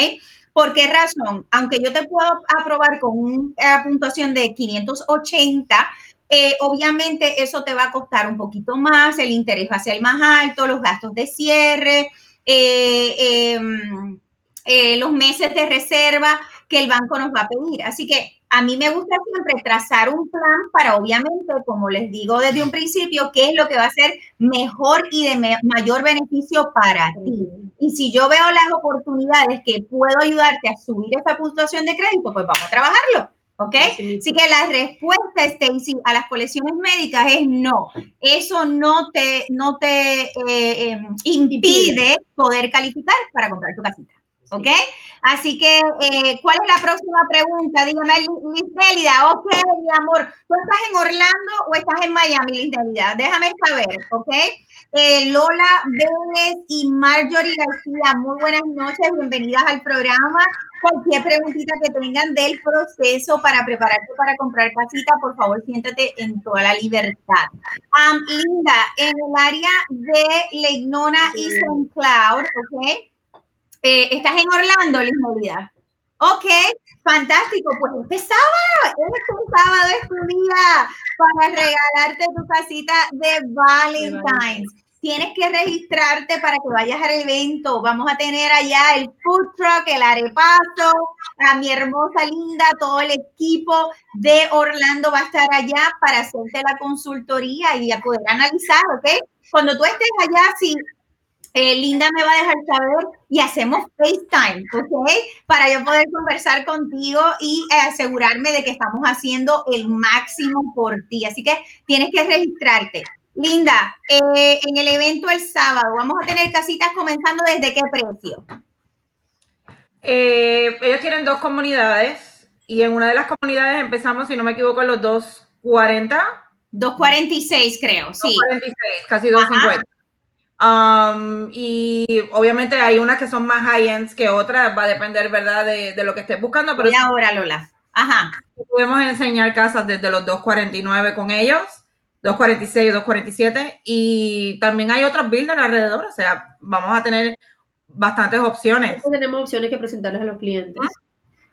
¿Por qué razón? Aunque yo te puedo aprobar con una puntuación de 580, eh, obviamente eso te va a costar un poquito más, el interés va a ser más alto, los gastos de cierre, eh, em, eh, los meses de reserva que el banco nos va a pedir. Así que a mí me gusta siempre trazar un plan para, obviamente, como les digo desde un principio, qué es lo que va a ser mejor y de mayor beneficio para ti. Y si yo veo las oportunidades que puedo ayudarte a subir esa puntuación de crédito, pues vamos a trabajarlo. ¿Ok? Así que la respuesta, Stacy, a las colecciones médicas es no. Eso no te, no te eh, em, impide poder calificar para comprar tu casita. ¿Ok? Así que, eh, ¿cuál es la próxima pregunta? Dígame, Lisdelida. Ok, mi amor, ¿tú estás en Orlando o estás en Miami, Lisdelida? Déjame saber, ¿ok? Eh, Lola Vélez y Marjorie García, muy buenas noches, bienvenidas al programa. Cualquier preguntita que tengan del proceso para prepararte para comprar casita, por favor, siéntate en toda la libertad. Linda, en el área de Legnona y St. Cloud, ¿ok? Eh, ¿Estás en Orlando, Liz Molina? Ok, fantástico. Pues este sábado, este sábado es tu día para regalarte tu casita de Valentine's. Tienes que registrarte para que vayas al evento. Vamos a tener allá el food truck, el arepazo, a mi hermosa linda, todo el equipo de Orlando va a estar allá para hacerte la consultoría y a poder analizar, ¿ok? Cuando tú estés allá, si eh, Linda me va a dejar saber y hacemos FaceTime, ¿ok? Para yo poder conversar contigo y eh, asegurarme de que estamos haciendo el máximo por ti. Así que tienes que registrarte. Linda, eh, en el evento el sábado, vamos a tener casitas comenzando desde qué precio? ellos tienen dos comunidades y en una de las comunidades empezamos, si no me equivoco, en los 240. 246 creo, sí. 246, casi 250. Um, y obviamente hay unas que son más high-ends que otras, va a depender, ¿verdad?, de, de lo que estés buscando. Pero y ahora, Lola. Ajá. Podemos enseñar casas desde los 249 con ellos, 246, 247, y también hay otros builders alrededor, o sea, vamos a tener bastantes opciones. Tenemos opciones que presentarles a los clientes.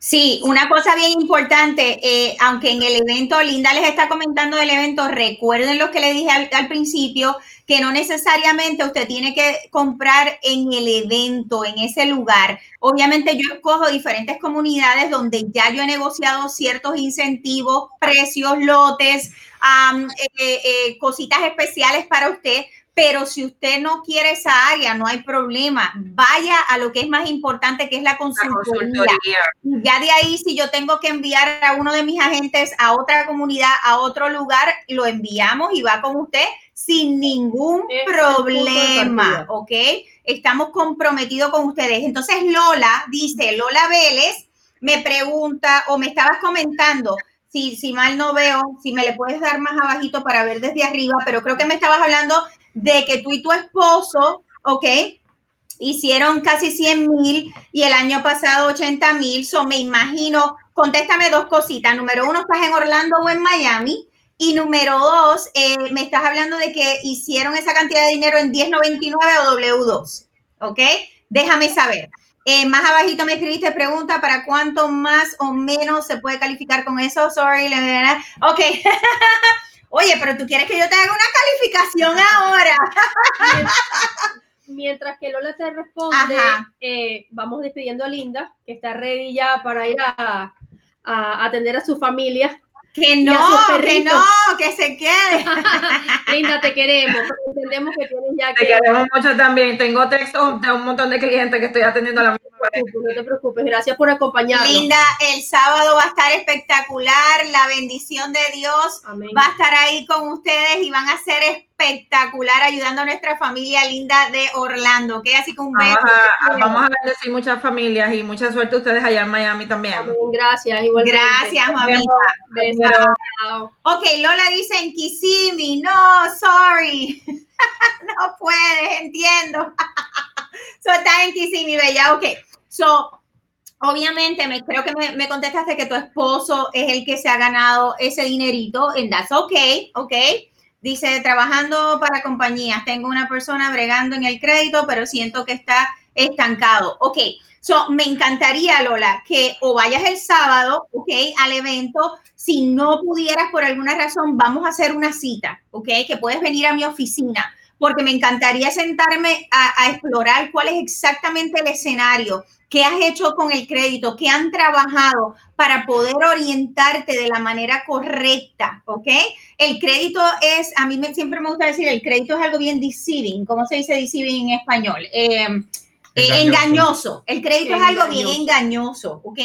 Sí, una cosa bien importante, eh, aunque en el evento, Linda les está comentando del evento, recuerden lo que le dije al, principio, que no necesariamente usted tiene que comprar en el evento, en ese lugar. Obviamente yo escojo diferentes comunidades donde ya yo he negociado ciertos incentivos, precios, lotes, eh, eh, cositas especiales para usted, pero si usted no quiere esa área, no hay problema. Vaya a lo que es más importante, que es la consultoría. Ya de ahí, si yo tengo que enviar a uno de mis agentes a otra comunidad, a otro lugar, lo enviamos y va con usted sin ningún problema, ¿ok? Estamos comprometidos con ustedes. Entonces, Lola dice, Lola Vélez me pregunta o me estabas comentando, si, si mal no veo, si me le puedes dar más abajito para ver desde arriba, pero creo que me estabas hablando de que tú y tu esposo, ¿ok? Hicieron casi 100 mil y el año pasado 80 mil. So, me imagino, contéstame dos cositas. Número uno, ¿estás en Orlando o en Miami? Y número dos, eh, me estás hablando de que hicieron esa cantidad de dinero en 1099 o W2. ¿Ok? Déjame saber. Eh, más abajito me escribiste pregunta para cuánto más o menos se puede calificar con eso. Sorry, ok. <laughs> Oye, pero tú quieres que yo te haga una calificación ahora. Mientras que Lola te responde, eh, vamos despidiendo a Linda, que está ready ya para ir a, atender a su familia. Que no, que no, que se quede. <laughs> Linda, te queremos, entendemos que tienes ya que... Te queremos mucho también. Tengo textos de un montón de clientes que estoy atendiendo a la misma no te preocupes. Gracias por acompañarnos. Linda, el sábado va a estar espectacular. La bendición de Dios Amén. va a estar ahí con ustedes y van a ser espectacular ayudando a nuestra familia linda de Orlando. ¿ok? Así que un beso. Vamos a, vamos a bendecir muchas familias y mucha suerte a ustedes allá en Miami también. Gracias, igualmente. Gracias, mamita. Ok, Lola dice en Kissimmee. No, sorry. <laughs> no puedes, entiendo. <laughs> so, está en Kissimmee, bella. Ok, so, obviamente, me, creo que me, me contestaste que tu esposo es el que se ha ganado ese dinerito, and that's okay, ok. Dice, trabajando para compañías, tengo una persona bregando en el crédito, pero siento que está estancado. Ok, so, me encantaría, Lola, que o vayas el sábado, ok, al evento. Si no pudieras por alguna razón, vamos a hacer una cita, ok, que puedes venir a mi oficina, porque me encantaría sentarme a, a explorar cuál es exactamente el escenario, qué has hecho con el crédito, qué han trabajado para poder orientarte de la manera correcta, ¿ok? El crédito es, a mí me, siempre me gusta decir, el crédito es algo bien deceiving, ¿cómo se dice deceiving en español? Eh, eh, Engañoso. engañoso. El crédito es algo bien Engañoso. engañoso, ¿ok?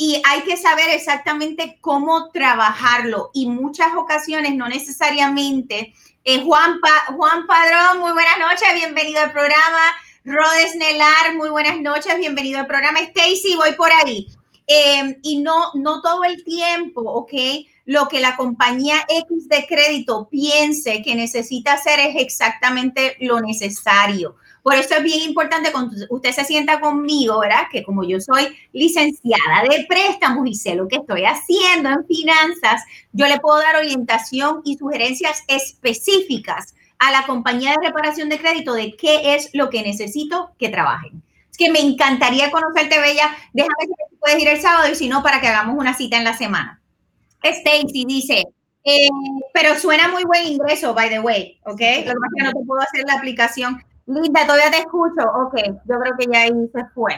Y hay que saber exactamente cómo trabajarlo. Y muchas ocasiones, no necesariamente. Eh, Juan, Pa- Juan Padrón, muy buenas noches, bienvenido al programa. Rodes Nelar, muy buenas noches, bienvenido al programa. Stacy, voy por ahí. Eh, y no, no todo el tiempo, ¿ok? Lo que la compañía X de crédito piense que necesita hacer es exactamente lo necesario. Por eso es bien importante cuando usted se sienta conmigo, ¿verdad? Que como yo soy licenciada de préstamos y sé lo que estoy haciendo en finanzas, yo le puedo dar orientación y sugerencias específicas a la compañía de reparación de crédito de qué es lo que necesito que trabajen. Es que me encantaría conocerte, Bella. Déjame ver si puedes ir el sábado y si no, para que hagamos una cita en la semana. Stacy dice, eh, pero suena muy buen ingreso, by the way, ¿ok? Lo que pasa es que no te puedo hacer la aplicación. Linda, todavía te escucho. Ok, yo creo que ya ahí se fue.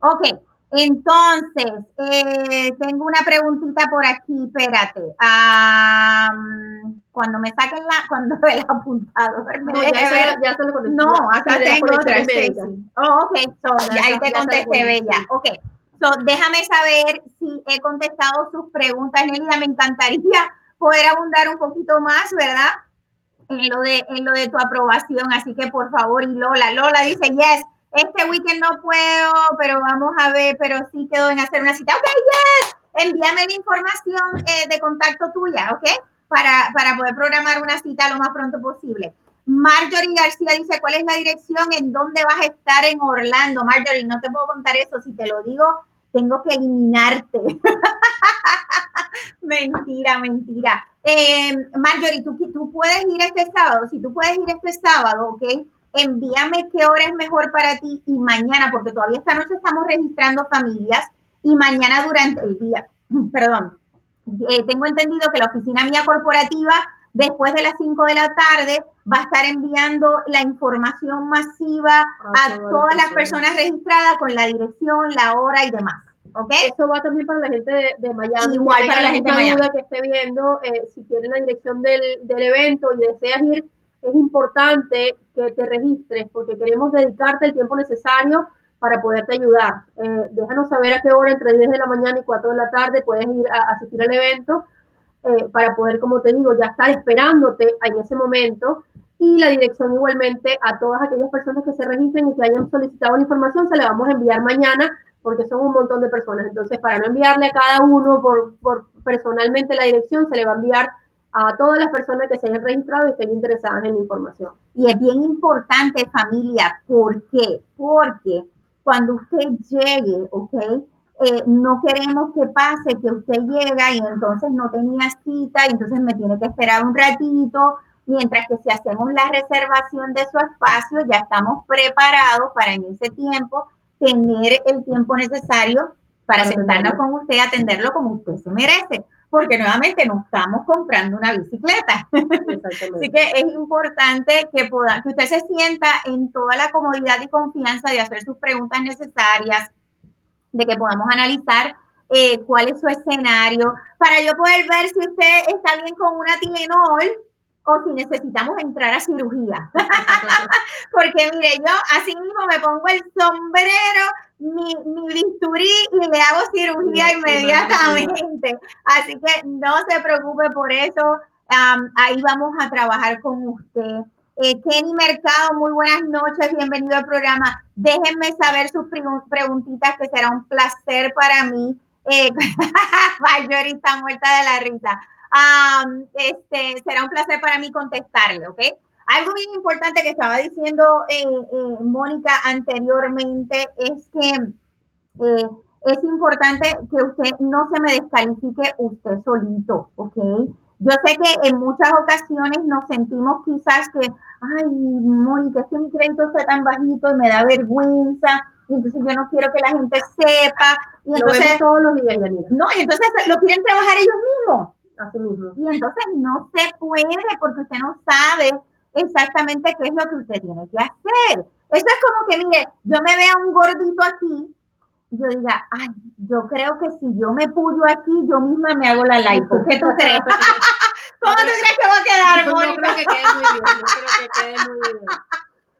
Ok, entonces, eh, tengo una preguntita por aquí, espérate. Am, cuando me saquen la, cuando <laughs> el apuntado. me No, ya, ver. ya, ya se lo contesté. No, acá tengo otra. Oh, ok, so, Ya, ahí te ya contesté, Bella. Ok, so, déjame saber si he contestado sus preguntas, Nelida. Me encantaría poder abundar un poquito más, ¿verdad? En lo de, en lo de tu aprobación. Así que, por favor, y Lola. Lola dice, yes, este weekend no puedo, pero vamos a ver, pero sí quedo en hacer una cita. Ok, yes, envíame la información eh, de contacto tuya, ¿ok? Para, para poder programar una cita lo más pronto posible. Marjorie García dice, ¿cuál es la dirección? ¿En dónde vas a estar en Orlando? Marjorie, no te puedo contar eso. Si te lo digo, tengo que eliminarte. <laughs> mentira, mentira. Eh, Marjorie, ¿tú, tú puedes ir este sábado. Si tú puedes ir este sábado, ¿ok? Envíame qué hora es mejor para ti y mañana, porque todavía esta noche estamos registrando familias y mañana durante el día, <clears throat> perdón, eh, tengo entendido que la oficina mía corporativa después de las 5 de la tarde va a estar enviando la información masiva a todas las personas. registradas con la dirección, la hora y demás. ¿Ok? Eso va también para la gente de, de Miami. Igual para la gente de Miami. que esté viendo, eh, si tiene la dirección del, del evento y deseas ir, es importante que te registres porque queremos dedicarte el tiempo necesario para poderte ayudar. Eh, déjanos saber a qué hora, entre 10 de la mañana y 4 de la tarde, puedes ir a, asistir al evento eh, para poder, como te digo, ya estar esperándote en ese momento. Y la dirección igualmente a todas aquellas personas que se registren y que hayan solicitado la información, se la vamos a enviar mañana porque son un montón de personas. Entonces, para no enviarle a cada uno por, por personalmente la dirección, se le va a enviar a todas las personas que se hayan registrado y estén interesadas en la información. Y es bien importante, familia, ¿por qué? Porque cuando usted llegue, ¿ok? Eh, no queremos que pase que usted llega y entonces no tenía cita y entonces me tiene que esperar un ratito, mientras que si hacemos la reservación de su espacio, ya estamos preparados para en ese tiempo tener el tiempo necesario para sentarnos con usted, atenderlo como usted se merece, porque nuevamente no estamos comprando una bicicleta. <laughs> Así que es importante que, pueda, que usted se sienta en toda la comodidad y confianza de hacer sus preguntas necesarias, de que podamos analizar eh, cuál es su escenario, para yo poder ver si usted está bien con una Tylenol o si necesitamos entrar a cirugía. <laughs> Porque mire, yo así mismo me pongo el sombrero mi, mi bisturí y le hago cirugía inmediatamente. Así que no se preocupe por eso. ahí vamos a trabajar con usted. Eh, Kenny Mercado, muy buenas noches, bienvenido al programa. Déjenme saber sus preguntitas, que será un placer para mí. Eh, <laughs> muerta de la risa. este, será un placer para mí contestarle, ¿ok? Algo bien importante que estaba diciendo eh, eh, Mónica anteriormente es que eh, es importante que usted no se me descalifique usted solito, ¿ok? Yo sé que en muchas ocasiones nos sentimos quizás que, ay, Mónica, es que mi crédito está tan bajito y me da vergüenza, y entonces yo no quiero que la gente sepa. Y entonces, todos los días, No, y entonces lo quieren trabajar ellos mismos. Así mismo. Y entonces no se puede porque usted no sabe exactamente qué es lo que usted tiene que hacer. Eso es como que, mire, yo me vea un gordito aquí, yo diga, ay, yo creo que si yo me puyo aquí, yo misma me hago la lipo. ¿Qué tú crees? <laughs> ¿Cómo tú crees que va a quedar, No creo que quede muy bien, no creo que quede muy bien.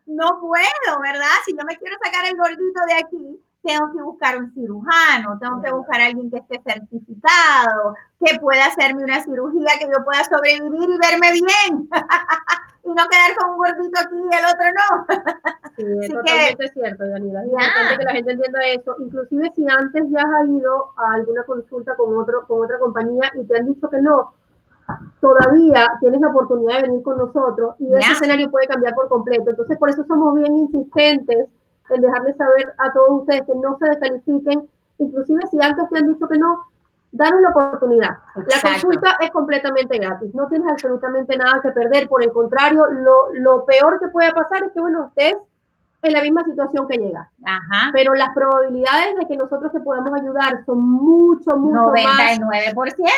No puedo, ¿verdad? Si yo me quiero sacar el gordito de aquí, tengo que buscar un cirujano, tengo que buscar a alguien que esté certificado, que pueda hacerme una cirugía, que yo pueda sobrevivir y verme bien. <laughs> y no quedar con un gordito aquí y el otro no. <laughs> Sí, es totalmente cierto, Yanira. Es importante que la gente entienda eso. Inclusive si antes ya has ido a alguna consulta con, otro, con otra compañía y te han dicho que no, todavía tienes la oportunidad de venir con nosotros y ese escenario puede cambiar por completo. Entonces, por eso somos bien insistentes en dejarles saber a todos ustedes que no se descalifiquen, inclusive si antes te han dicho que no, danos la oportunidad. La consulta es completamente gratis, no tienes absolutamente nada que perder, por el contrario, lo, lo peor que puede pasar es que, bueno, estés en la misma situación que llega. Ajá. Pero las probabilidades de que nosotros te podamos ayudar son mucho, mucho 99%.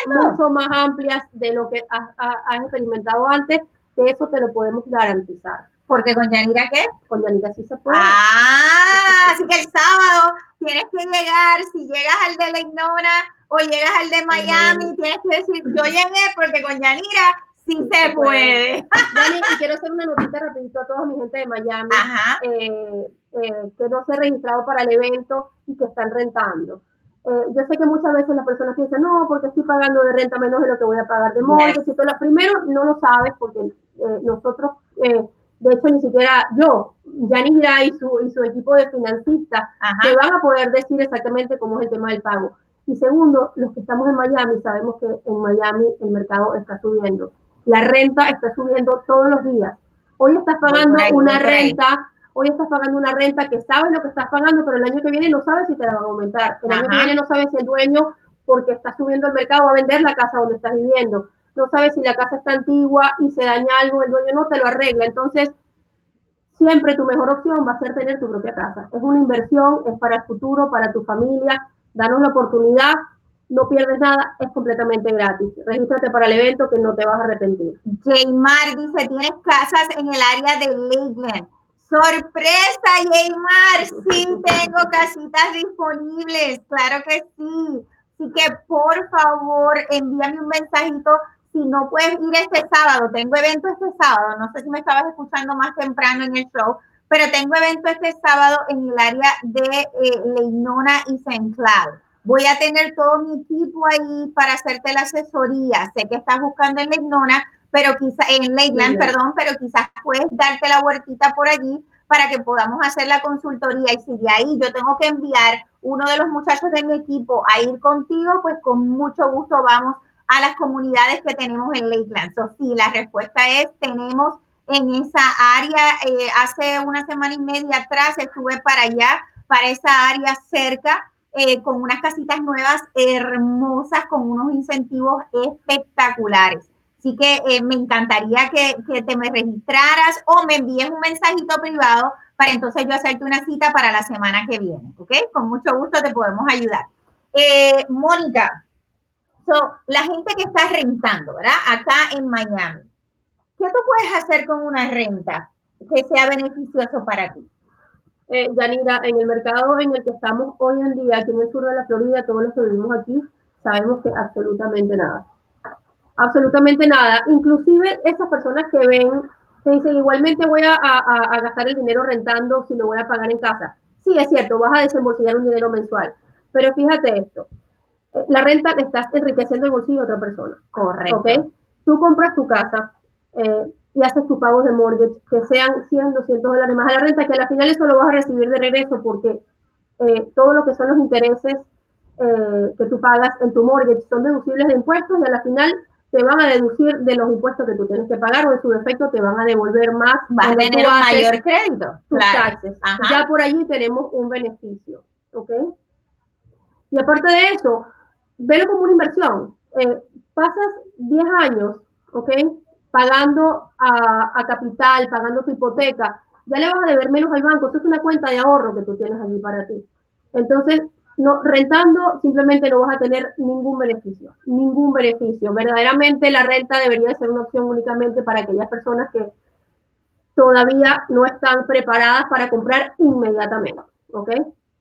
más, mucho más amplias de lo que has, has experimentado antes, que eso te lo podemos garantizar. Porque con Yanira, ¿qué? Con Yanira sí se puede. Ah, así que el sábado tienes que llegar, si llegas al de la Ignora o llegas al de Miami, tienes que decir, yo llegué porque con Yanira sí, se, puede. Dani, y quiero hacer una notita rapidito a toda mi gente de Miami, eh, eh, que no se ha registrado para el evento y que están rentando. Eh, yo sé que muchas veces las personas piensan, no, porque estoy pagando de renta menos de lo que voy a pagar de. Yes. Y primero no lo sabes porque nosotros de hecho ni siquiera yo, Yanira y su, y su equipo de financistas, te van a poder decir exactamente cómo es el tema del pago. Y segundo, los que estamos en Miami, sabemos que en Miami el mercado está subiendo. La renta está subiendo todos los días. Hoy estás pagando una renta, hoy estás pagando una renta que sabes lo que estás pagando, pero el año que viene no sabes si te la van a aumentar. El año que viene no sabes si el dueño, porque está subiendo el mercado, va a vender la casa donde estás viviendo no sabes si la casa está antigua y se daña algo, el dueño no te lo arregla. Entonces, siempre tu mejor opción va a ser tener tu propia casa. Es una inversión, es para el futuro, para tu familia. Danos la oportunidad, no pierdes nada, es completamente gratis. Regístrate para el evento que no te vas a arrepentir. Jaymar dice, tienes casas en el área de Lakeland. Sorpresa, Jaymar, sí <laughs> tengo casitas disponibles, claro que sí. Así que por favor, envíame un mensajito si no puedes ir este sábado, tengo evento este sábado, no sé si me estabas escuchando más temprano en el show, pero tengo evento este sábado en el área de eh, Leinona y St. Cloud. Voy a tener todo mi equipo ahí para hacerte la asesoría. Sé que estás buscando en Leinona, pero quizá en Lakeland, perdón, pero quizás puedes darte la vueltita por allí para que podamos hacer la consultoría. Y si de ahí yo tengo que enviar uno de los muchachos de mi equipo a ir contigo, pues con mucho gusto vamos a las comunidades que tenemos en Lakeland. So, sí, la respuesta es, tenemos en esa área, eh, hace una semana y media atrás estuve para allá, para esa área cerca, eh, con unas casitas nuevas hermosas, con unos incentivos espectaculares. Así que eh, me encantaría que, te me registraras o me envíes un mensajito privado para entonces yo hacerte una cita para la semana que viene, ¿ok? Con mucho gusto te podemos ayudar. Mónica, la gente que está rentando, ¿verdad? Acá en Miami, ¿qué tú puedes hacer con una renta que sea beneficioso para ti? Eh, Yanira, en el mercado en el que estamos hoy en día, aquí en el sur de la Florida, todos los que vivimos aquí, sabemos que absolutamente nada. Absolutamente nada. Inclusive esas personas que ven, que dicen, igualmente voy a, a, a gastar el dinero rentando si lo voy a pagar en casa. Sí, es cierto, vas a desembolsillar un dinero mensual, pero fíjate esto, eh, la renta te estás enriqueciendo el bolsillo de otra persona. Correcto. ¿Ok? Tú compras tu casa eh, y haces tus pagos de mortgage, que sean 100, 200 dólares más a la renta, que al final eso lo vas a recibir de regreso porque eh, todo lo que son los intereses eh, que tú pagas en tu mortgage son deducibles de impuestos y al final te van a deducir de los impuestos que tú tienes que pagar o en su defecto te van a devolver más. Vas a tener un mayor crédito. Taxes. Ya por allí tenemos un beneficio. ¿Ok? Y aparte de eso, velo como una inversión. Eh, pasas 10 años, ¿ok? Pagando a, capital, pagando tu hipoteca, ya le vas a deber menos al banco. Eso es una cuenta de ahorro que tú tienes allí para ti. Entonces, no, rentando simplemente no vas a tener ningún beneficio, ningún beneficio. Verdaderamente la renta debería ser una opción únicamente para aquellas personas que todavía no están preparadas para comprar inmediatamente, ¿ok?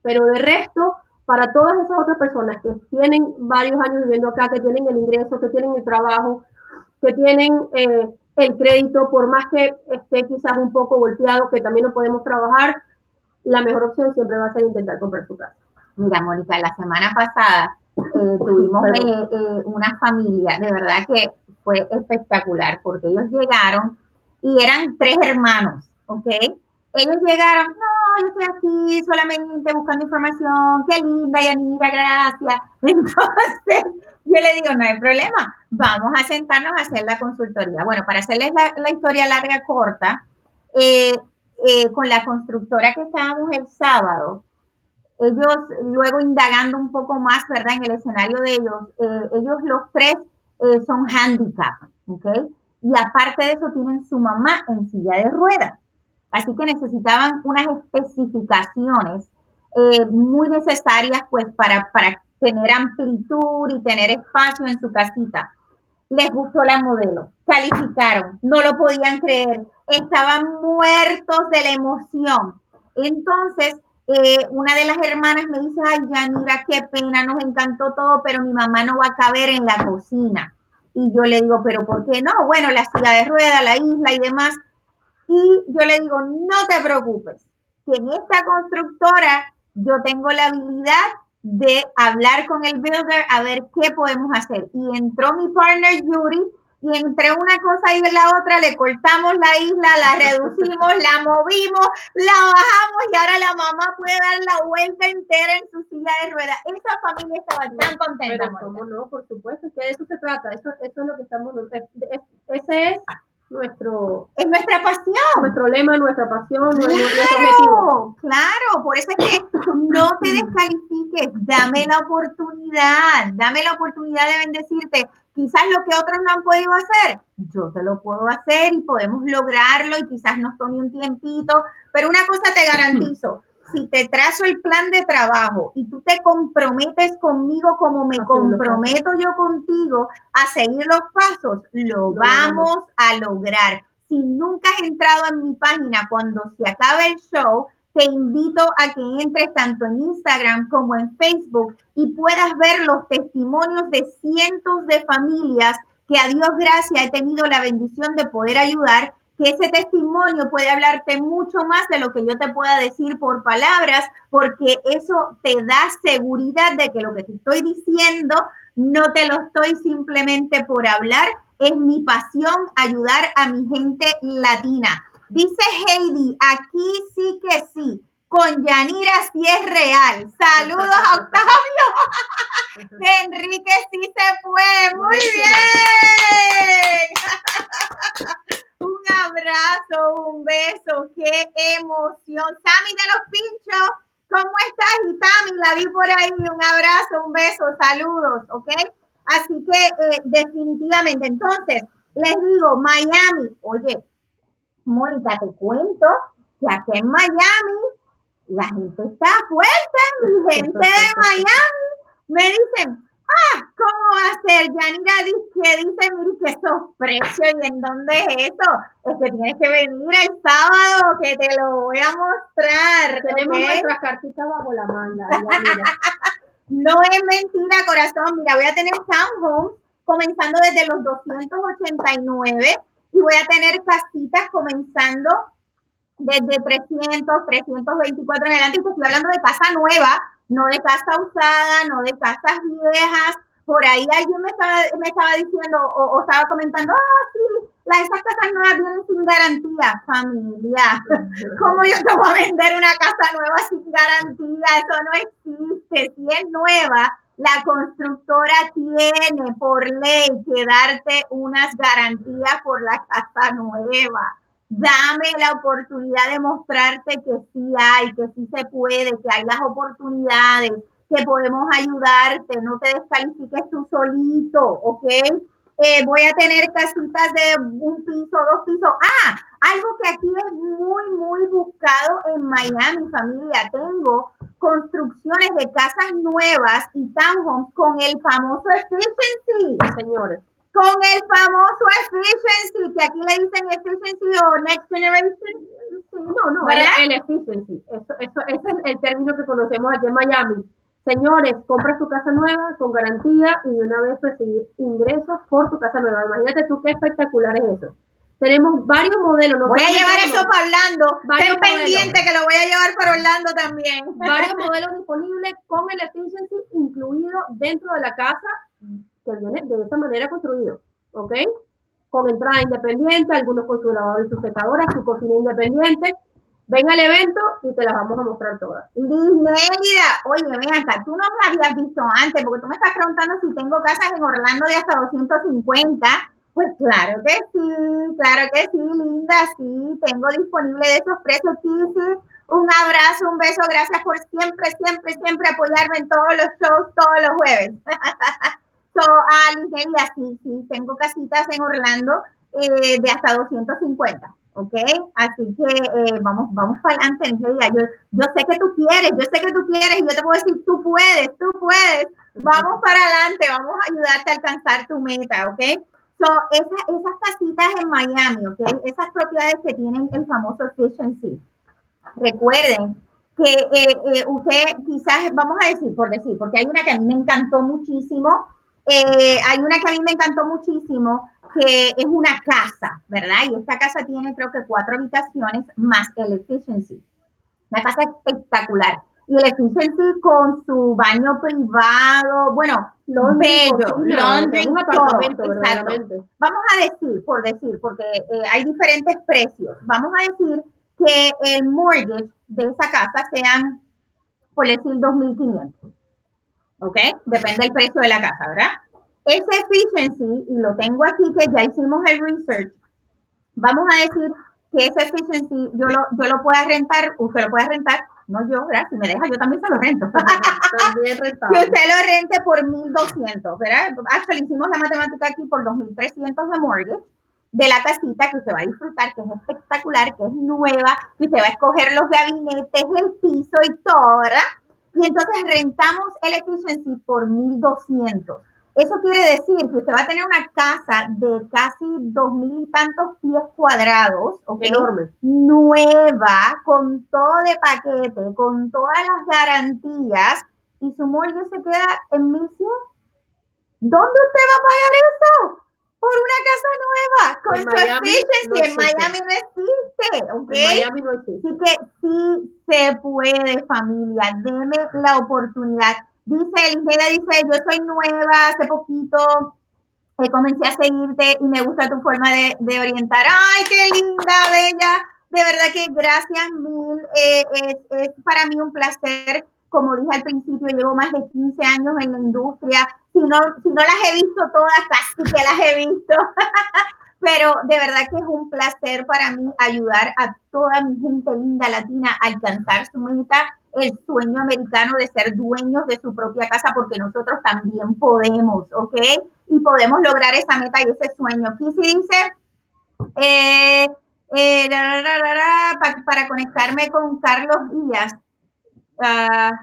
Pero de resto, para todas esas otras personas que tienen varios años viviendo acá, que tienen el ingreso, que tienen el trabajo, que tienen eh, el crédito, por más que esté quizás un poco golpeado, que también no podemos trabajar, la mejor opción siempre va a ser intentar comprar su casa. Mira, Mónica, la semana pasada eh, tuvimos eh, eh, una familia, de verdad que fue espectacular, porque ellos llegaron y eran tres hermanos, ¿ok? Ellos llegaron, no, yo estoy aquí solamente buscando información, qué linda, Yanira, gracias. <laughs> Entonces, yo le digo, no hay problema, vamos a sentarnos a hacer la consultoría. Bueno, para hacerles la, historia larga, corta, eh, eh, con la constructora que estábamos el sábado, ellos luego indagando un poco más, ¿verdad? En el escenario de ellos, eh, ellos los tres son handicap, ¿ok? Y aparte de eso tienen su mamá en silla de ruedas. Así que necesitaban unas especificaciones eh, muy necesarias pues para, para tener amplitud y tener espacio en su casita. Les gustó la modelo, calificaron, no lo podían creer, estaban muertos de la emoción. Entonces, eh, una de las hermanas me dice, ay, Yanira, qué pena, nos encantó todo, pero mi mamá no va a caber en la cocina. Y yo le digo, pero ¿por qué no? Bueno, la silla de rueda, la isla y demás. Y yo le digo, no te preocupes, que en esta constructora yo tengo la habilidad de hablar con el builder a ver qué podemos hacer. Y entró mi partner Yuri y entre una cosa y la otra le cortamos la isla, la reducimos, la movimos, la bajamos y ahora la mamá puede dar la vuelta entera en su silla de ruedas. Esa familia estaba tan contenta. Pero cómo no, por supuesto, que de eso se trata, eso, eso es lo que estamos, ese es nuestro, es nuestra pasión. Nuestro lema, nuestra pasión, claro, nuestro objetivo. Claro, por eso es que no te descalifiques, dame la oportunidad, dame la oportunidad de bendecirte. Quizás lo que otros no han podido hacer, yo te lo puedo hacer y podemos lograrlo y quizás nos tome un tiempito, pero una cosa te garantizo, si te trazo el plan de trabajo y tú te comprometes conmigo como me comprometo yo contigo a seguir los pasos, lo vamos a lograr. Si nunca has entrado en mi página cuando se acabe el show, te invito a que entres tanto en Instagram como en Facebook y puedas ver los testimonios de cientos de familias que a Dios gracias he tenido la bendición de poder ayudar que ese testimonio puede hablarte mucho más de lo que yo te pueda decir por palabras, porque eso te da seguridad de que lo que te estoy diciendo no te lo estoy simplemente por hablar, es mi pasión ayudar a mi gente latina. Dice Heidi, aquí sí que sí, con Yanira sí es real. Saludos a <laughs> Octavio. <laughs> Enrique sí se fue. Muy bien. Qué emoción. Sammy de los Pinchos, ¿cómo estás? Y la vi por ahí. Un abrazo, un beso, saludos, ¿ok? Así que eh, definitivamente, entonces, les digo, Miami, oye, Mónica, te cuento que aquí en Miami la gente está fuerte, mi gente de Miami me dicen, Ah, ¿cómo va a ser? Yanira dice, dice, mire que esos precios y en dónde es eso. Es que tienes que venir el sábado, que te lo voy a mostrar. Tenemos nuestras cartitas bajo la manga. <laughs> no es mentira, corazón. Mira, voy a tener townhomes comenzando desde los 289 y voy a tener casitas comenzando desde 300, 324 en adelante, estoy hablando de casa nueva, no de casa usada, no de casas viejas. Por ahí alguien me estaba, me estaba diciendo o, estaba comentando, ah, sí, las, esas casas nuevas vienen sin garantía, familia. <laughs> ¿Cómo yo te voy a vender una casa nueva sin garantía? Eso no existe. Si es nueva, la constructora tiene por ley que darte unas garantías por la casa nueva dame la oportunidad de mostrarte que sí hay, que sí se puede, que hay las oportunidades, que podemos ayudarte, no te descalifiques tú solito, ¿ok? Eh, voy a tener casitas de un piso, dos pisos. Ah, algo que aquí es muy, muy buscado en Miami, familia. Tengo construcciones de casas nuevas y townhomes con el famoso efficiency, señores con el famoso efficiency, que aquí le dicen efficiency o next generation. No, no, el efficiency. Eso, eso, ese es el término que conocemos aquí en Miami. Señores, compra tu casa nueva con garantía y de una vez recibir ingresos por tu casa nueva. Imagínate tú qué espectacular es eso. Tenemos varios modelos. voy a llevar eso para Orlando. Ten pendiente que lo voy a llevar para Orlando también. Varios modelos disponibles con el efficiency incluido dentro de la casa viene de esa manera construido, ¿ok? Con entrada independiente, algunos con su lavado y sujetadora, su cocina independiente. Ven al evento y te las vamos a mostrar todas. Mérida, oye, ven acá, tú no me habías visto antes, porque tú me estás preguntando si tengo casas en Orlando de hasta 250. Pues claro que sí, claro que sí, linda, sí, tengo disponible de esos precios, sí, sí. Un abrazo, un beso, gracias por siempre, siempre, siempre apoyarme en todos los shows, todos los jueves. <laughs> So, ah, sí, sí, tengo casitas en Orlando eh, de hasta 250, ¿ok? Así que eh, vamos, vamos para adelante. Yo, yo sé que tú quieres, yo sé que tú quieres y yo te puedo decir, tú puedes, tú puedes. Vamos para adelante, vamos a ayudarte a alcanzar tu meta, ¿ok? So, esas, esas casitas en Miami, ¿ok? Esas propiedades que tienen el famoso efficiency. Recuerden que eh, usted quizás, vamos a decir, por decir, porque hay una que a mí me encantó muchísimo, eh, hay una que a mí me encantó muchísimo, que es una casa, ¿verdad? Y esta casa tiene creo que cuatro habitaciones más el efficiency. Una casa espectacular. Y el efficiency con su baño privado, bueno, lo bello, laundry, Vamos a decir, por decir, porque eh, hay diferentes precios. Vamos a decir que el mortgage de esa casa sean, por decir, 2.500. ¿ok? Depende del precio de la casa, ¿verdad? Ese efficiency, y lo tengo aquí que ya hicimos el research, vamos a decir que ese efficiency yo lo, yo lo pueda rentar, usted lo puede rentar, no yo, ¿verdad? Si me deja, yo también se lo rento. <laughs> También <laughs> que usted lo rente por 1.200, ¿verdad? Actually, hicimos la matemática aquí por 2.300 de mortgage de la casita que usted va a disfrutar, que es espectacular, que es nueva, que usted va a escoger los gabinetes, el piso y todo, ¿verdad? Y entonces rentamos el efficiency por 1200. Eso quiere decir que usted va a tener una casa de casi dos mil y tantos pies cuadrados, enorme, nueva, con todo de paquete, con todas las garantías, y su mortgage se queda en 1100. ¿Dónde usted va a pagar eso? Por una casa nueva con su efficiency. en Miami no existe, ¿ok? En Miami no existe. Así que sí se puede, familia. Deme la oportunidad. Dice, Ingela dice, yo soy nueva, hace poquito eh, comencé a seguirte y me gusta tu forma de, de, orientar. ¡Ay, qué linda, bella! De verdad que gracias mil. Eh, es, es para mí un placer como dije al principio, llevo más de 15 años en la industria. Si no, si no las he visto todas, casi que las he visto. <laughs> Pero de verdad que es un placer para mí ayudar a toda mi gente linda latina a alcanzar su meta, el sueño americano de ser dueños de su propia casa, porque nosotros también podemos, ¿ok? Y podemos lograr esa meta y ese sueño. Se dice, eh, eh, para, para conectarme con Carlos Díaz, uh,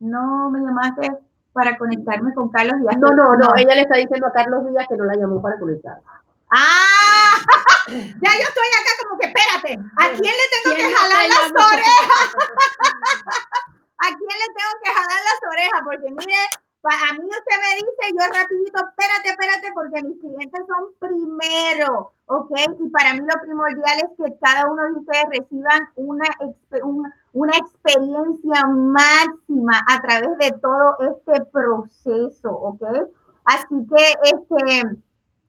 no me llamaste para conectarme con Carlos Díaz. No, no, no, ella le está diciendo a Carlos Díaz que no la llamó para conectar. ¡Ah! <laughs> ya yo estoy acá como que espérate, ¿a quién le tengo que jalar las orejas? <laughs> ¿A quién le tengo que jalar las orejas? Porque mire, a mí usted me dice, yo rapidito, espérate, espérate, porque mis clientes son primero, ¿ok? Y para mí lo primordial es que cada uno de ustedes reciban una, una, experiencia máxima a través de todo este proceso, ¿ok? Así que, este,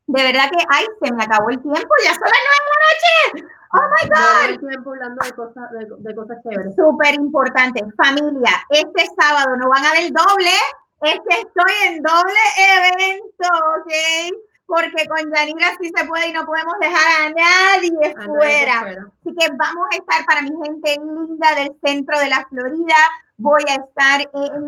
de verdad que, ay, se me acabó el tiempo, ya son las nueve de la noche. Oh my God. tiempo hablando de cosas, de, cosas chéveres. Súper importante. Familia, este sábado no van a ver doble, es que estoy en doble evento, ¿ok? Porque con Yanira sí se puede y no podemos dejar a nadie, fuera. Así que vamos a estar para mi gente linda del centro de la Florida. Voy a estar en,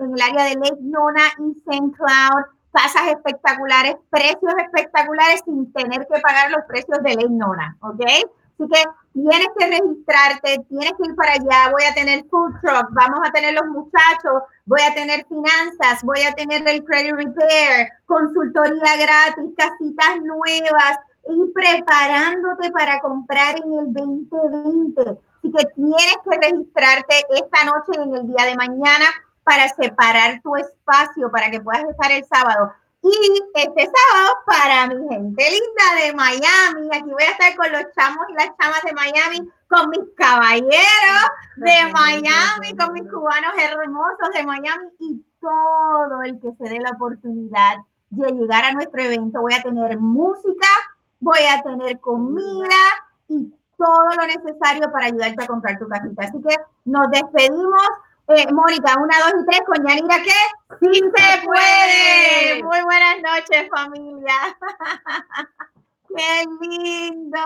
en el área de Lake Nona y St. Cloud. Tasas espectaculares, precios espectaculares sin tener que pagar los precios de Lake Nona, ¿ok? Así que tienes que registrarte, tienes que ir para allá, voy a tener food truck, vamos a tener los muchachos, voy a tener finanzas, voy a tener el credit repair, consultoría gratis, casitas nuevas y preparándote para comprar en el 2020. Así que tienes que registrarte esta noche en el día de mañana para separar tu espacio para que puedas estar el sábado. Y este sábado, para mi gente linda de Miami, aquí voy a estar con los chamos y las chamas de Miami, con mis caballeros de Miami, con mis cubanos hermosos de Miami y todo el que se dé la oportunidad de llegar a nuestro evento. Voy a tener música, voy a tener comida y todo lo necesario para ayudarte a comprar tu casita. Así que nos despedimos eh, Mónica, una, dos y tres, con Yanira, ¿qué? ¡Sí se puede! Muy buenas noches, familia. <laughs> ¡Qué lindo!